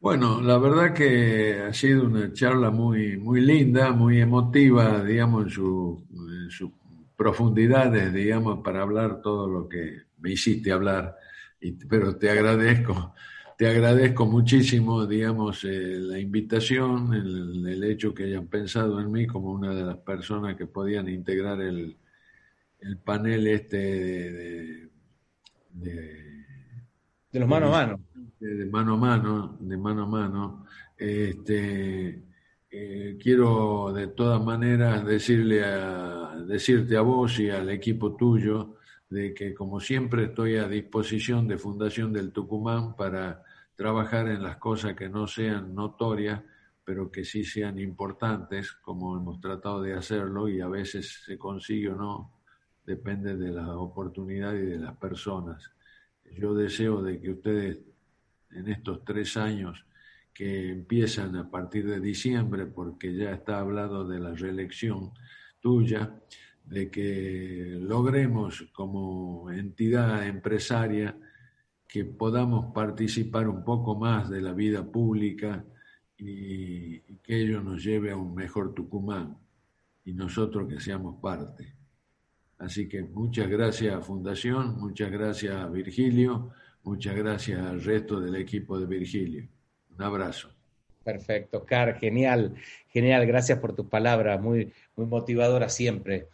Speaker 3: Bueno, la verdad que ha sido una charla muy, muy linda, muy emotiva, digamos, en, su, en sus profundidades, digamos, para hablar todo lo que me hiciste hablar. Pero te agradezco, te agradezco muchísimo, digamos, eh, la invitación, el, hecho que hayan pensado en mí como una de las personas que podían integrar el, el panel este de,
Speaker 2: de los mano a mano.
Speaker 3: de mano a mano, de mano a mano, este, eh, quiero de todas maneras decirle a, decirte a vos y al equipo tuyo de que como siempre estoy a disposición de Fundación del Tucumán para trabajar en las cosas que no sean notorias, pero que sí sean importantes, como hemos tratado de hacerlo y a veces se consigue o no, depende de la oportunidad y de las personas. Yo deseo de que ustedes en estos tres años que empiezan a partir de diciembre, porque ya está hablado de la reelección tuya, de que logremos como entidad empresaria que podamos participar un poco más de la vida pública y, que ello nos lleve a un mejor Tucumán y nosotros que seamos parte. Así que muchas gracias Fundación, muchas gracias Virgilio Muchas gracias al resto del equipo de Virgilio. Un abrazo.
Speaker 2: Perfecto, Car, genial, genial. Gracias por tu palabra, muy, muy motivadora siempre.